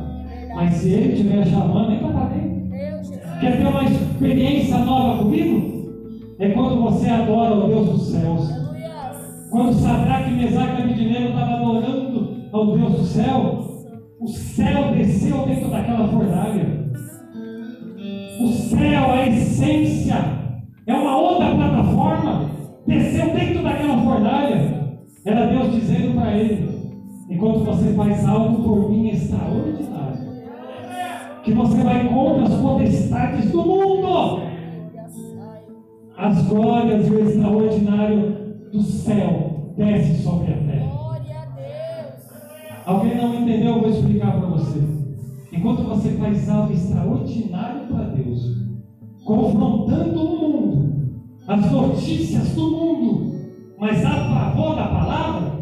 Mas se ele estiver chamando, entra para dentro. Quer ter uma experiência nova comigo? É quando você adora o Deus dos céus. Quando Sadraque, Mesaque e Abednego estavam adorando ao Deus do céu, o céu desceu dentro daquela fornalha. O céu, a essência, é uma outra plataforma, desceu dentro daquela fornalha. Era Deus dizendo para ele: enquanto você faz algo por mim extraordinário, que você vai contra as potestades do mundo as glórias e o extraordinário do céu desce sobre a terra. A. Alguém não entendeu? Eu vou explicar para você. Enquanto você faz algo extraordinário para Deus, confrontando o mundo, as notícias do mundo, mas a favor da palavra,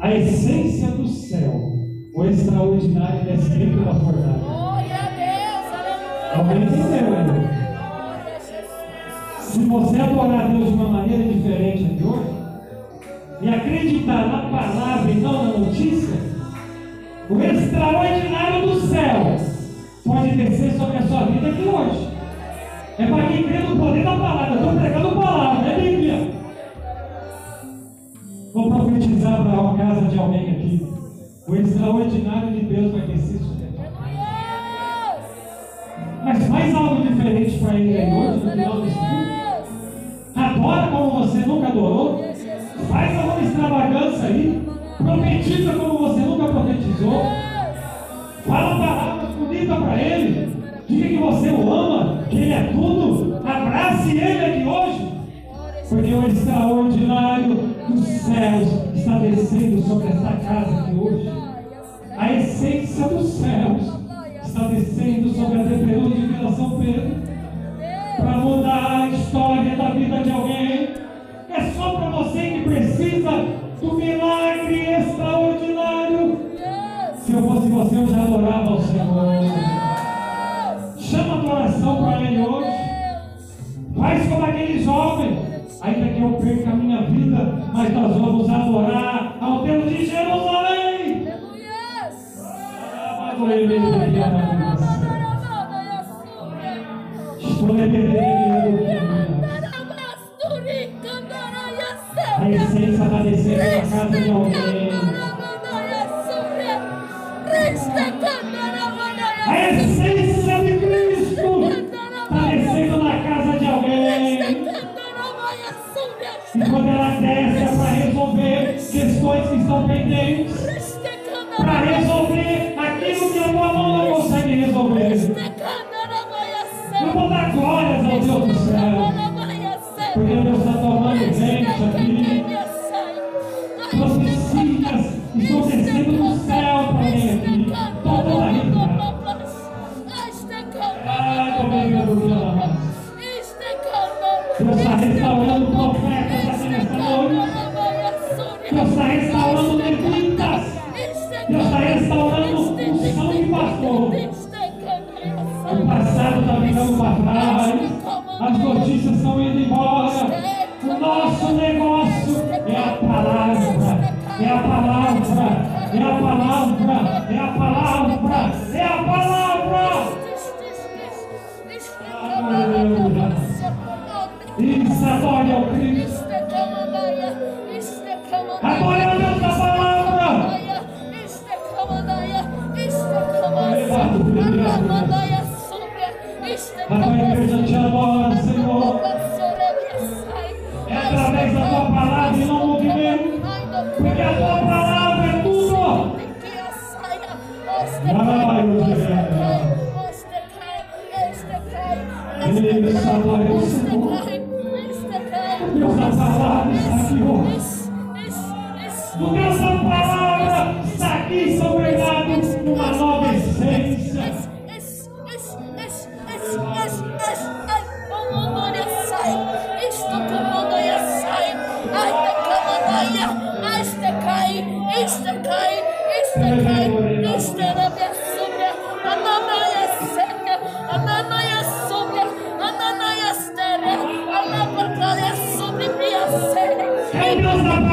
a essência do céu, o extraordinário desce dentro da fornalha. Alguém entendeu ainda? A. Se você adorar a Deus de uma maneira diferente de hoje, e acreditar na palavra e não na notícia, o extraordinário do céu pode descer sobre a sua vida aqui hoje. É para quem crê no poder da palavra. Eu estou pregando palavra, é Bíblia. Vou profetizar para uma casa de alguém aqui. O extraordinário de Deus vai descer sobre a faz algo diferente para ele aí hoje, no final desse culto. Adora como você nunca adorou. Faz alguma extravagância aí. Profetiza como você nunca profetizou. Fala palavras bonitas para ele. Diga que você o ama, que ele é tudo. Abrace ele aqui hoje. Porque o extraordinário dos céus está descendo sobre esta casa aqui hoje. A essência dos céus está descendo sobre a DPU de Vila São Pedro para mudar a história da vida de alguém. É só para você que precisa do milagre extraordinário. Se eu fosse você, eu já adorava ao Senhor. Chama a adoração para Ele hoje. Faz como aquele jovem ainda que eu perca a minha vida, mas nós vamos adorar ao Deus de Jerusalém. Estou A essência está na casa de alguém. A essência de Cristo está na casa de alguém. E quando ela desce é para resolver questões que estão pendentes, É o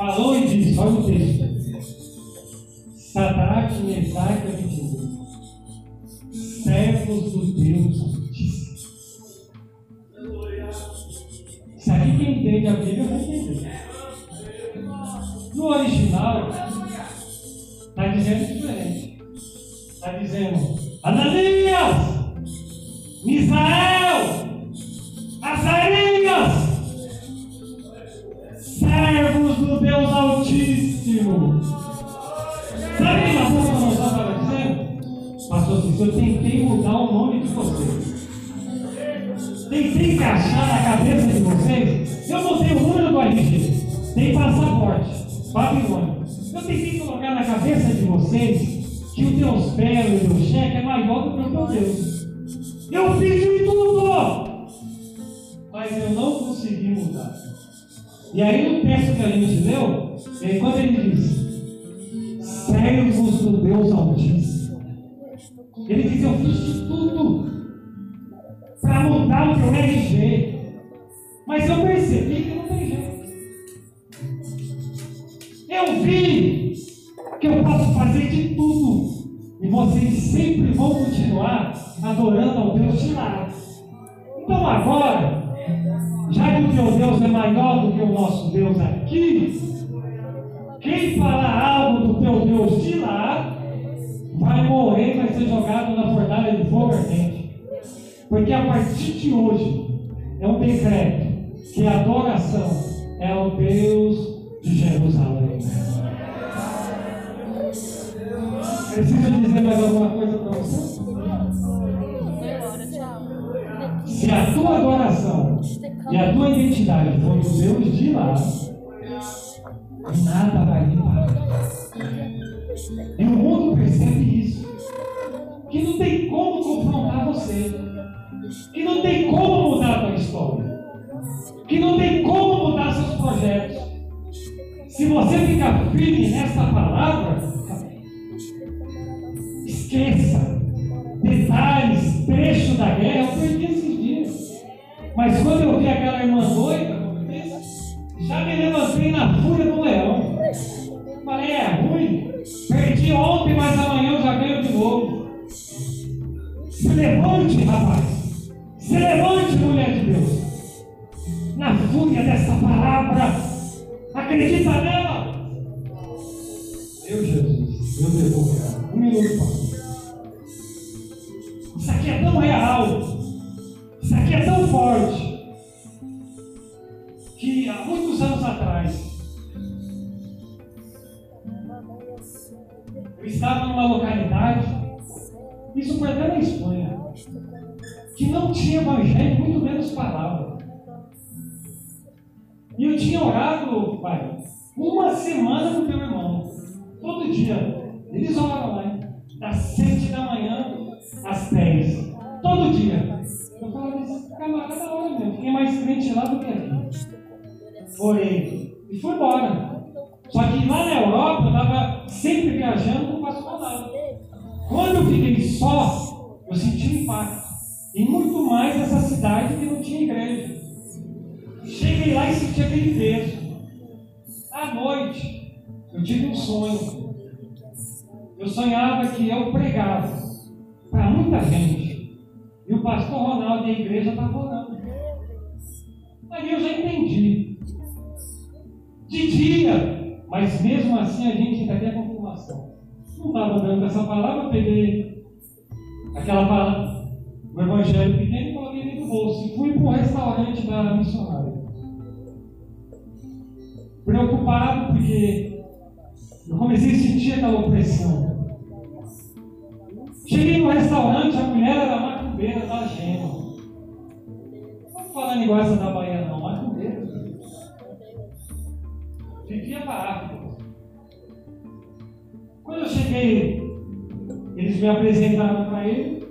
falou e disse: Olha o texto. Sadraque, Mesaque e Abednego, servos do Deus Altíssimo. Isso aqui quem entende a Bíblia vai entender. No original, está dizendo diferente. Está dizendo, Ananias, Misael, servos do Deus Altíssimo. Sabe que uma coisa não estava dizendo? Pastor, se eu tentei mudar o nome de vocês. Tentei encaixar na cabeça de vocês. Eu mudei o número do RG. Tem passaporte. Babilônia. Eu tentei colocar na cabeça de vocês que o Deus belo e o cheque é maior do que o meu Deus. Eu fiz de tudo! Mas eu não consegui mudar. E aí no texto que a gente leu, quando ele diz, servos do Deus Altíssimo, ele diz, eu fiz de tudo para mudar o teu RG. Mas eu percebi que não tem jeito. Eu vi que eu posso fazer de tudo. E vocês sempre vão continuar adorando ao Deus de lá. Então agora, já que o teu Deus é maior do que o nosso Deus aqui, quem falar algo do teu Deus de lá, vai morrer, vai ser jogado na fornalha de fogo ardente. Porque a partir de hoje é um decreto que a adoração é ao Deus de Jerusalém. Preciso dizer mais alguma coisa para você? Se a tua adoração e a tua identidade for do Deus de lá, nada vai lhe parar. E o mundo percebe isso. Que não tem como confrontar você. Que não tem como mudar a tua história. Que não tem como mudar seus projetos. Se você ficar firme nessa palavra, esqueça detalhes, trecho da guerra. Eu perdi. Mas quando eu vi aquela irmã doida, já me levantei na fúria do leão. Falei, é ruim. Perdi ontem, mas amanhã eu já ganho de novo. Se levante, rapaz. Se levante, mulher de Deus. Na fúria dessa palavra. Acredita nela. Meu Jesus, eu devo. Um minuto, pastor. Isso aqui é tão real. Isso aqui é tão forte. Que há muitos anos atrás, eu estava numa localidade, isso foi até na Espanha, que não tinha evangelho, muito menos palavra. E eu tinha orado, pai, uma semana com teu irmão. Todo dia. Eles oram hein? das sete da manhã às dez. Todo dia. Eu falava, esse camarada ora mesmo. Tinha mais crente lá do que aqui. Orei. E fui embora. Só que lá na Europa eu estava sempre viajando com o pastor lá. Quando eu fiquei só, eu senti um impacto. E muito mais essa cidade que não tinha igreja. Cheguei lá e senti aquele peso. À noite, eu tive um sonho. Eu sonhava que eu pregava para muita gente. E o pastor Ronaldo e a igreja estavam orando. Aí eu já entendi. De dia, mas mesmo assim a gente ainda quer confirmação. Não estava dando essa palavra, peguei aquela palavra, o evangelho pequeno e coloquei dentro do bolso. E fui para o restaurante da missionária. Preocupado porque eu comecei a sentir aquela opressão. Cheguei no restaurante, a mulher era macumbeira da gema. Não falar igual essa da Bahia, não, macumbeira. Vivia para África. Quando eu cheguei, eles me apresentaram para ele.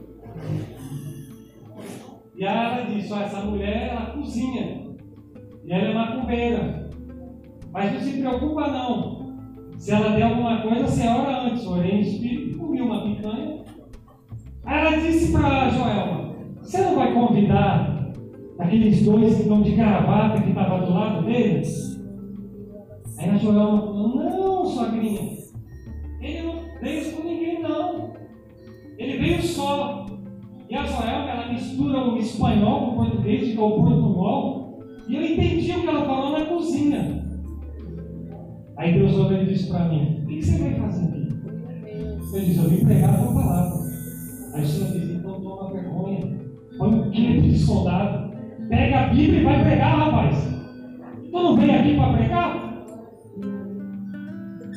E ela disse: Ó, essa mulher, ela cozinha. E ela é macumbeira. Mas não se preocupa, não. Se ela der alguma coisa, você ora antes. Orei em espírito, comi uma picanha. Aí ela disse para Joelma: Você não vai convidar aqueles dois que estão de gravata que estavam do lado deles? Aí a Joelma falou: Não, sogrinha. Ele não veio com ninguém, não. Ele veio só. E a Joelma, ela mistura o espanhol com o português, fica o portunhol. E eu entendi o que ela falou na cozinha. Aí Deus olhou e disse para mim: O que você vai fazer aqui? Eu disse: Eu vim pregar a tua palavra. Aí o Senhor disse: Então toma vergonha. Põe um quilo de soldado. Pega a Bíblia e vai pregar, rapaz. Tu não veio aqui para pregar?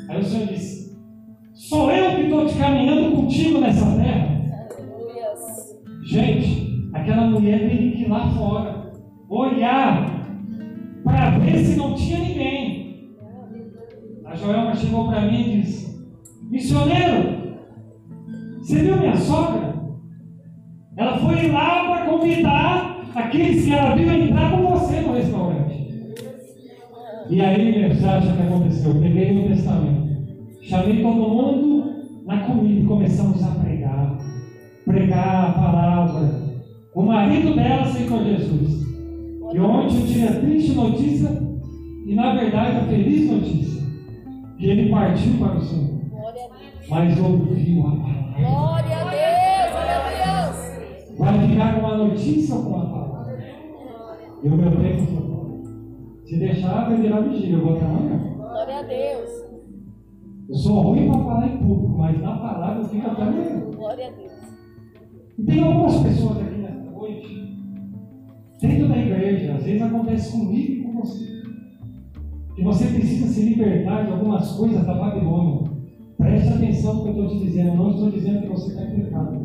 Aí o Senhor disse: Sou eu que estou te caminhando contigo nessa terra. Gente, aquela mulher teve que ir lá fora, olhar, para ver se não tinha ninguém. A Joelma chegou para mim e disse: Missioneiro, você viu minha sogra? Ela foi lá para convidar aqueles que ela viu entrar com você no restaurante. E aí, você acha que aconteceu? Eu peguei no testamento, chamei todo mundo na comida e começamos a pregar. Pregar a palavra. O marido dela aceitou Jesus. E ontem eu tinha a triste notícia e, na verdade, a feliz notícia. Que ele partiu para o Senhor. Mas ouviu a palavra. Glória a Deus. Vai ficar com a notícia ou com a palavra? E o meu tempo foi. Se deixar, vai virar vigília. Eu vou até amanhã. Glória a Deus. Eu sou ruim para falar em público, mas na palavra eu fico até amanhã. Glória a Deus. E tem algumas pessoas aqui nessa noite, dentro da igreja, às vezes acontece comigo e com você, que você precisa se libertar de algumas coisas da Babilônia. Preste atenção no que eu estou te dizendo. Eu não estou dizendo que você está pecado.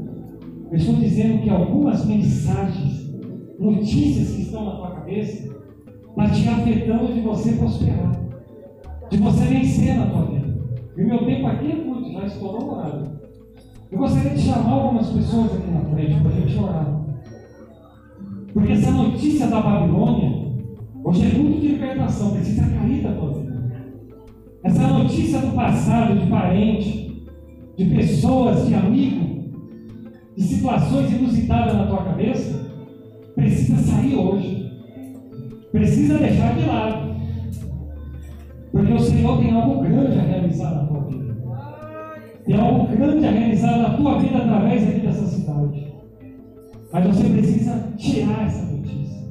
Eu estou dizendo que algumas mensagens, notícias que estão na tua cabeça, estão te afetando de você prosperar, de você vencer na tua vida. E o meu tempo aqui é curto, já estourou o horário. Eu gostaria de chamar algumas pessoas aqui na frente para a gente orar. Porque essa notícia da Babilônia, hoje é muito de libertação, precisa cair da tua vida. Essa notícia do passado, de parente, de pessoas, de amigo, de situações inusitadas na tua cabeça, precisa sair hoje. Precisa deixar de lado. Porque o Senhor tem algo grande a realizar na tua vida. Tem algo grande a realizar na tua vida através aqui dessa cidade. Mas você precisa tirar essa notícia.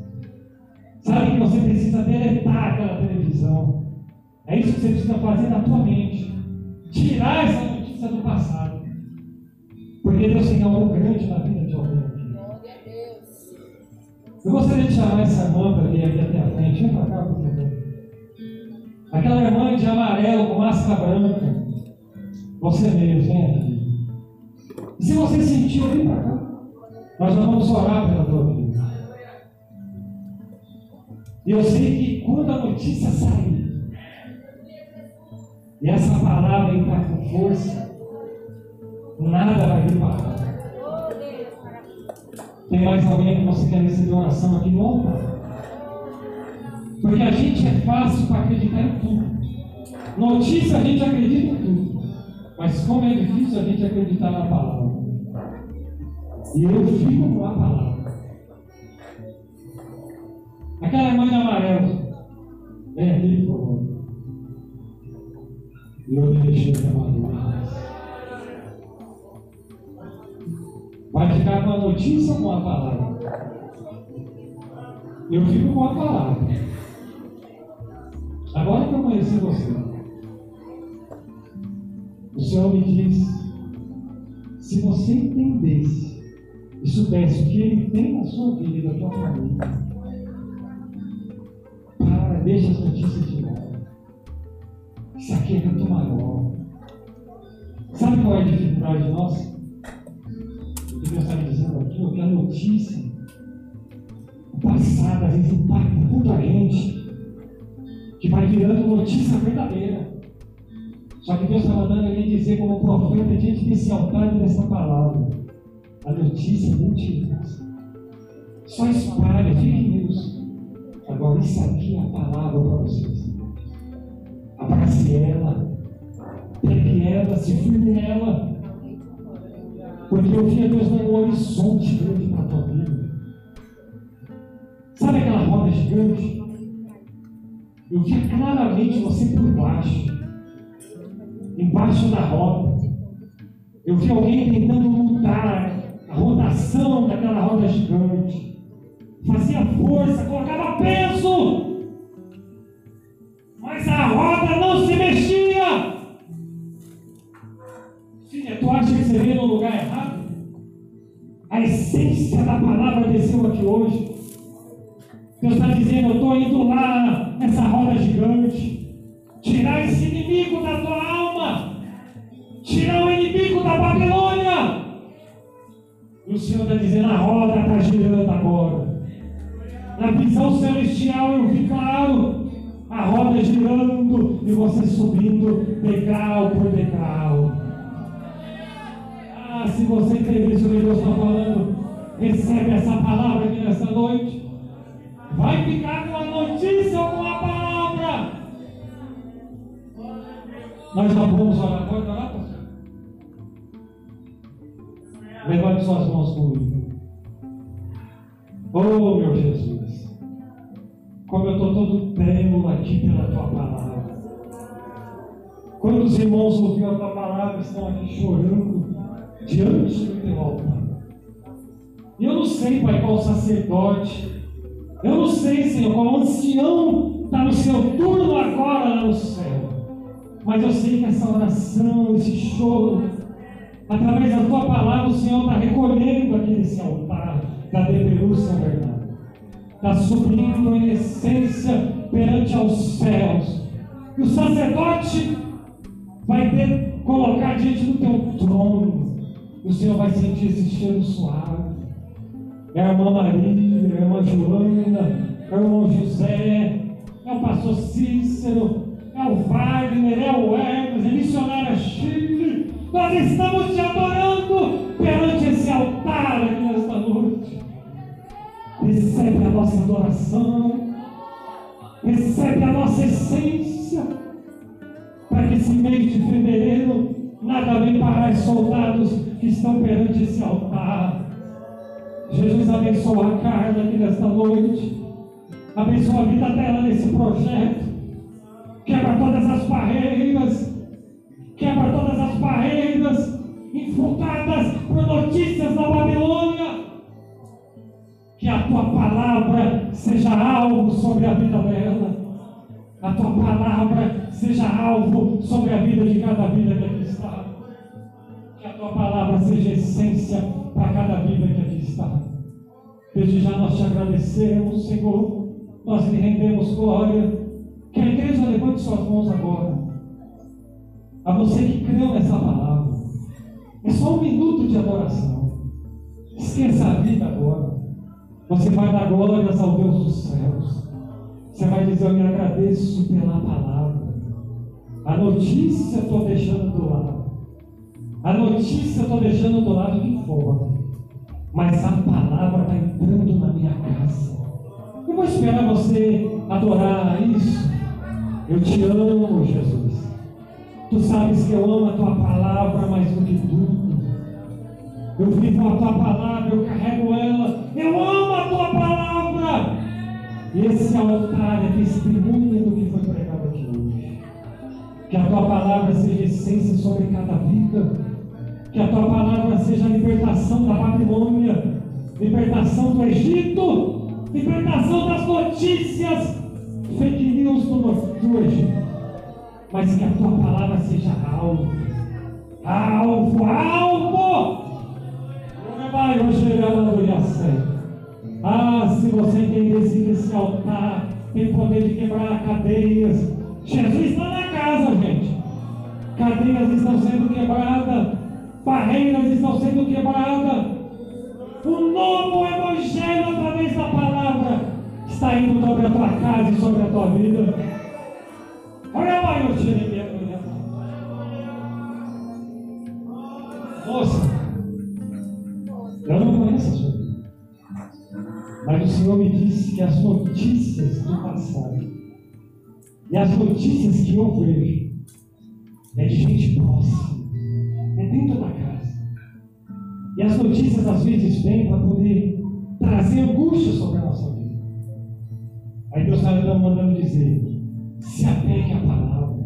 Sabe que você precisa deletar aquela televisão. É isso que você precisa fazer na tua mente. Tirar essa notícia do passado. Porque Deus tem algo grande na vida de alguém aqui. Eu gostaria de chamar essa irmã para vir aqui até a frente. Vem para cá, por favor. Aquela irmã de amarelo com máscara branca. Você mesmo, vem aqui. E se você sentiu, vem para cá. Nós vamos orar pela tua vida. E eu sei que quando a notícia sair, e essa palavra entrar com força, nada vai vir parar. Tem mais alguém que você quer receber oração aqui no altar? Porque a gente é fácil para acreditar em tudo. Notícia a gente acredita em tudo. Mas como é difícil a gente acreditar na palavra. E eu fico com a palavra. Aquela irmã de amarelo. Vem aqui, por favor. E eu me deixei trabalhar. Vai ficar com a notícia ou com a palavra? Eu fico com a palavra. Agora que eu conheci você, o Senhor me diz: se você entendesse e soubesse o que Ele tem na sua vida e na sua família, para, deixa as notícias de lado. Isso aqui é muito maior. Sabe qual é a dificuldade nossa? Deus está dizendo aqui, que a notícia passada às vezes impacta tanto a gente que vai virando notícia verdadeira. Só que Deus está mandando ele dizer como profeta diante desse altar dessa palavra. A notícia é mentirosa. Só espalha, fique Deus. Agora isso aqui é a palavra para vocês. Abrace ela. Pegue ela, se firme nela. Porque eu vi a Deus dando um horizonte grande para a tua vida. Sabe aquela roda gigante? Eu vi claramente você por baixo, embaixo da roda. Eu vi alguém tentando montar a rotação daquela roda gigante. Fazia força, colocava peso, mas a roda não se mexia. Filha, tu acha que você veio no lugar errado? A essência da palavra desceu aqui hoje. Deus está dizendo, eu estou indo lá nessa roda gigante, tirar esse inimigo da tua alma, tirar o inimigo da Babilônia. E o Senhor está dizendo: a roda está girando agora. Na visão celestial eu vi claro a roda girando e você subindo degrau por degrau. Se você crê nisso que Deus está falando, recebe essa palavra aqui nessa noite. Vai ficar com a notícia ou com a palavra. Nós já vamos orar. Pode orar, pastor? Levante suas mãos comigo. Oh, meu Jesus. Como eu estou todo trêmulo aqui pela tua palavra. Quantos irmãos ouviram a tua palavra estão aqui chorando diante do teu altar? E eu não sei, Pai, qual sacerdote. Eu não sei, Senhor, qual ancião está no seu turno agora lá no céu. Mas eu sei que essa oração, esse choro, através da tua palavra, o Senhor está recolhendo aqui nesse altar da DPU São Bernardo. Está subindo em essência perante aos céus. E o sacerdote vai ter, colocar diante do teu trono. O Senhor vai sentir esse cheiro suave é a irmã Maria, é a irmã Joana, é o irmão José, é o pastor Cícero, é o Wagner, é o Hermes, é missionária Chile. Nós estamos te adorando perante esse altar aqui nesta noite. Recebe a nossa adoração, recebe a nossa essência, para que esse mês de fevereiro nada vem parar os soldados que estão perante esse altar. Jesus abençoa a Carla aqui nesta noite. Abençoa a vida dela nesse projeto. Quebra todas as barreiras. Quebra todas as barreiras infrugadas por notícias da Babilônia. Que a tua palavra seja alvo sobre a vida dela. A tua palavra seja alvo sobre a vida de cada vida que aqui está. Tua palavra seja essência para cada vida que aqui está. Desde já nós te agradecemos, Senhor. Nós lhe rendemos glória. Que a igreja levante suas mãos agora. A você que creu nessa palavra. É só um minuto de adoração. Esqueça a vida agora. Você vai dar glórias ao Deus dos céus. Você vai dizer: Eu me agradeço pela palavra. A notícia estou deixando do lado. A notícia eu estou deixando do lado de fora. Mas a palavra está entrando na minha casa. Eu vou esperar você adorar isso. Eu te amo, Jesus. Tu sabes que eu amo a tua palavra mais do que tudo. Eu vivo a tua palavra, eu carrego ela. Eu amo a tua palavra. Esse altar é testemunha do que foi pregado aqui hoje. Que a tua palavra seja essência sobre cada vida que a tua palavra seja libertação da Babilônia, libertação do Egito, libertação das notícias fake news do, do Egito. Mas que a tua palavra seja alvo, alvo, alvo. Ah, se você entendesse que esse altar tem poder de quebrar cadeias, Jesus está na casa, gente. Cadeias estão sendo quebradas barreiras estão sendo quebradas. O novo Evangelho, através da palavra, está indo sobre a tua casa e sobre a tua vida. Olha lá, eu tirei Moça, eu não conheço a sua vida. Mas o Senhor me disse que as notícias do passado e as notícias que eu vejo é de gente próxima E as notícias às vezes vêm para poder trazer angústia sobre a nossa vida. Aí Deus está mandando dizer: se apegue à palavra.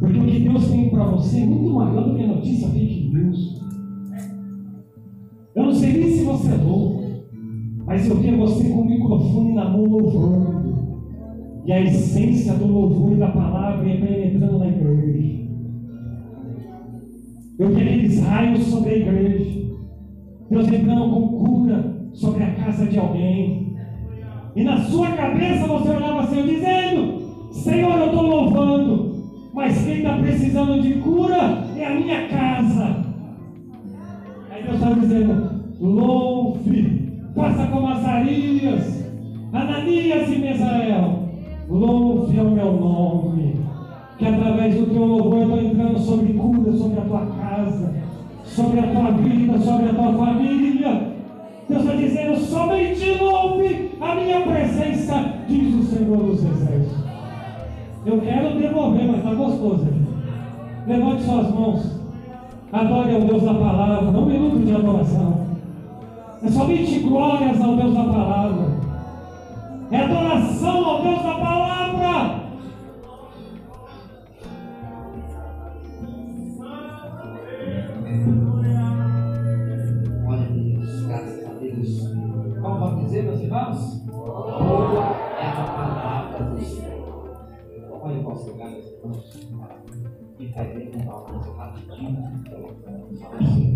Porque o que Deus tem para você é muito maior do que a notícia fake news. Eu não sei nem se você é louco, mas eu vi você com o microfone na mão louvando. E a essência do louvor e da palavra é penetrando na igreja. Eu aqueles raios sobre a igreja. Deus entrando com cura sobre a casa de alguém. E na sua cabeça você olhava assim, dizendo: Senhor, eu estou louvando, mas quem está precisando de cura é a minha casa. Aí Deus está dizendo: louve, faça como Azarias, Ananias e Mesael, louve ao meu nome, que através do teu louvor eu estou entrando sobre cura, sobre a tua casa, sobre a tua vida, sobre a tua família. Deus está dizendo: somente louve a minha presença, diz o Senhor dos Exércitos. Eu quero devolver, mas está gostoso. Levante suas mãos. Adore ao Deus da palavra. Um minuto de adoração. É somente glórias ao Deus da palavra. É adoração ao Deus da palavra. irmãos? Boa é a palavra do Senhor. Olha qual lugar, irmãos. E vai ver uma. Fala assim.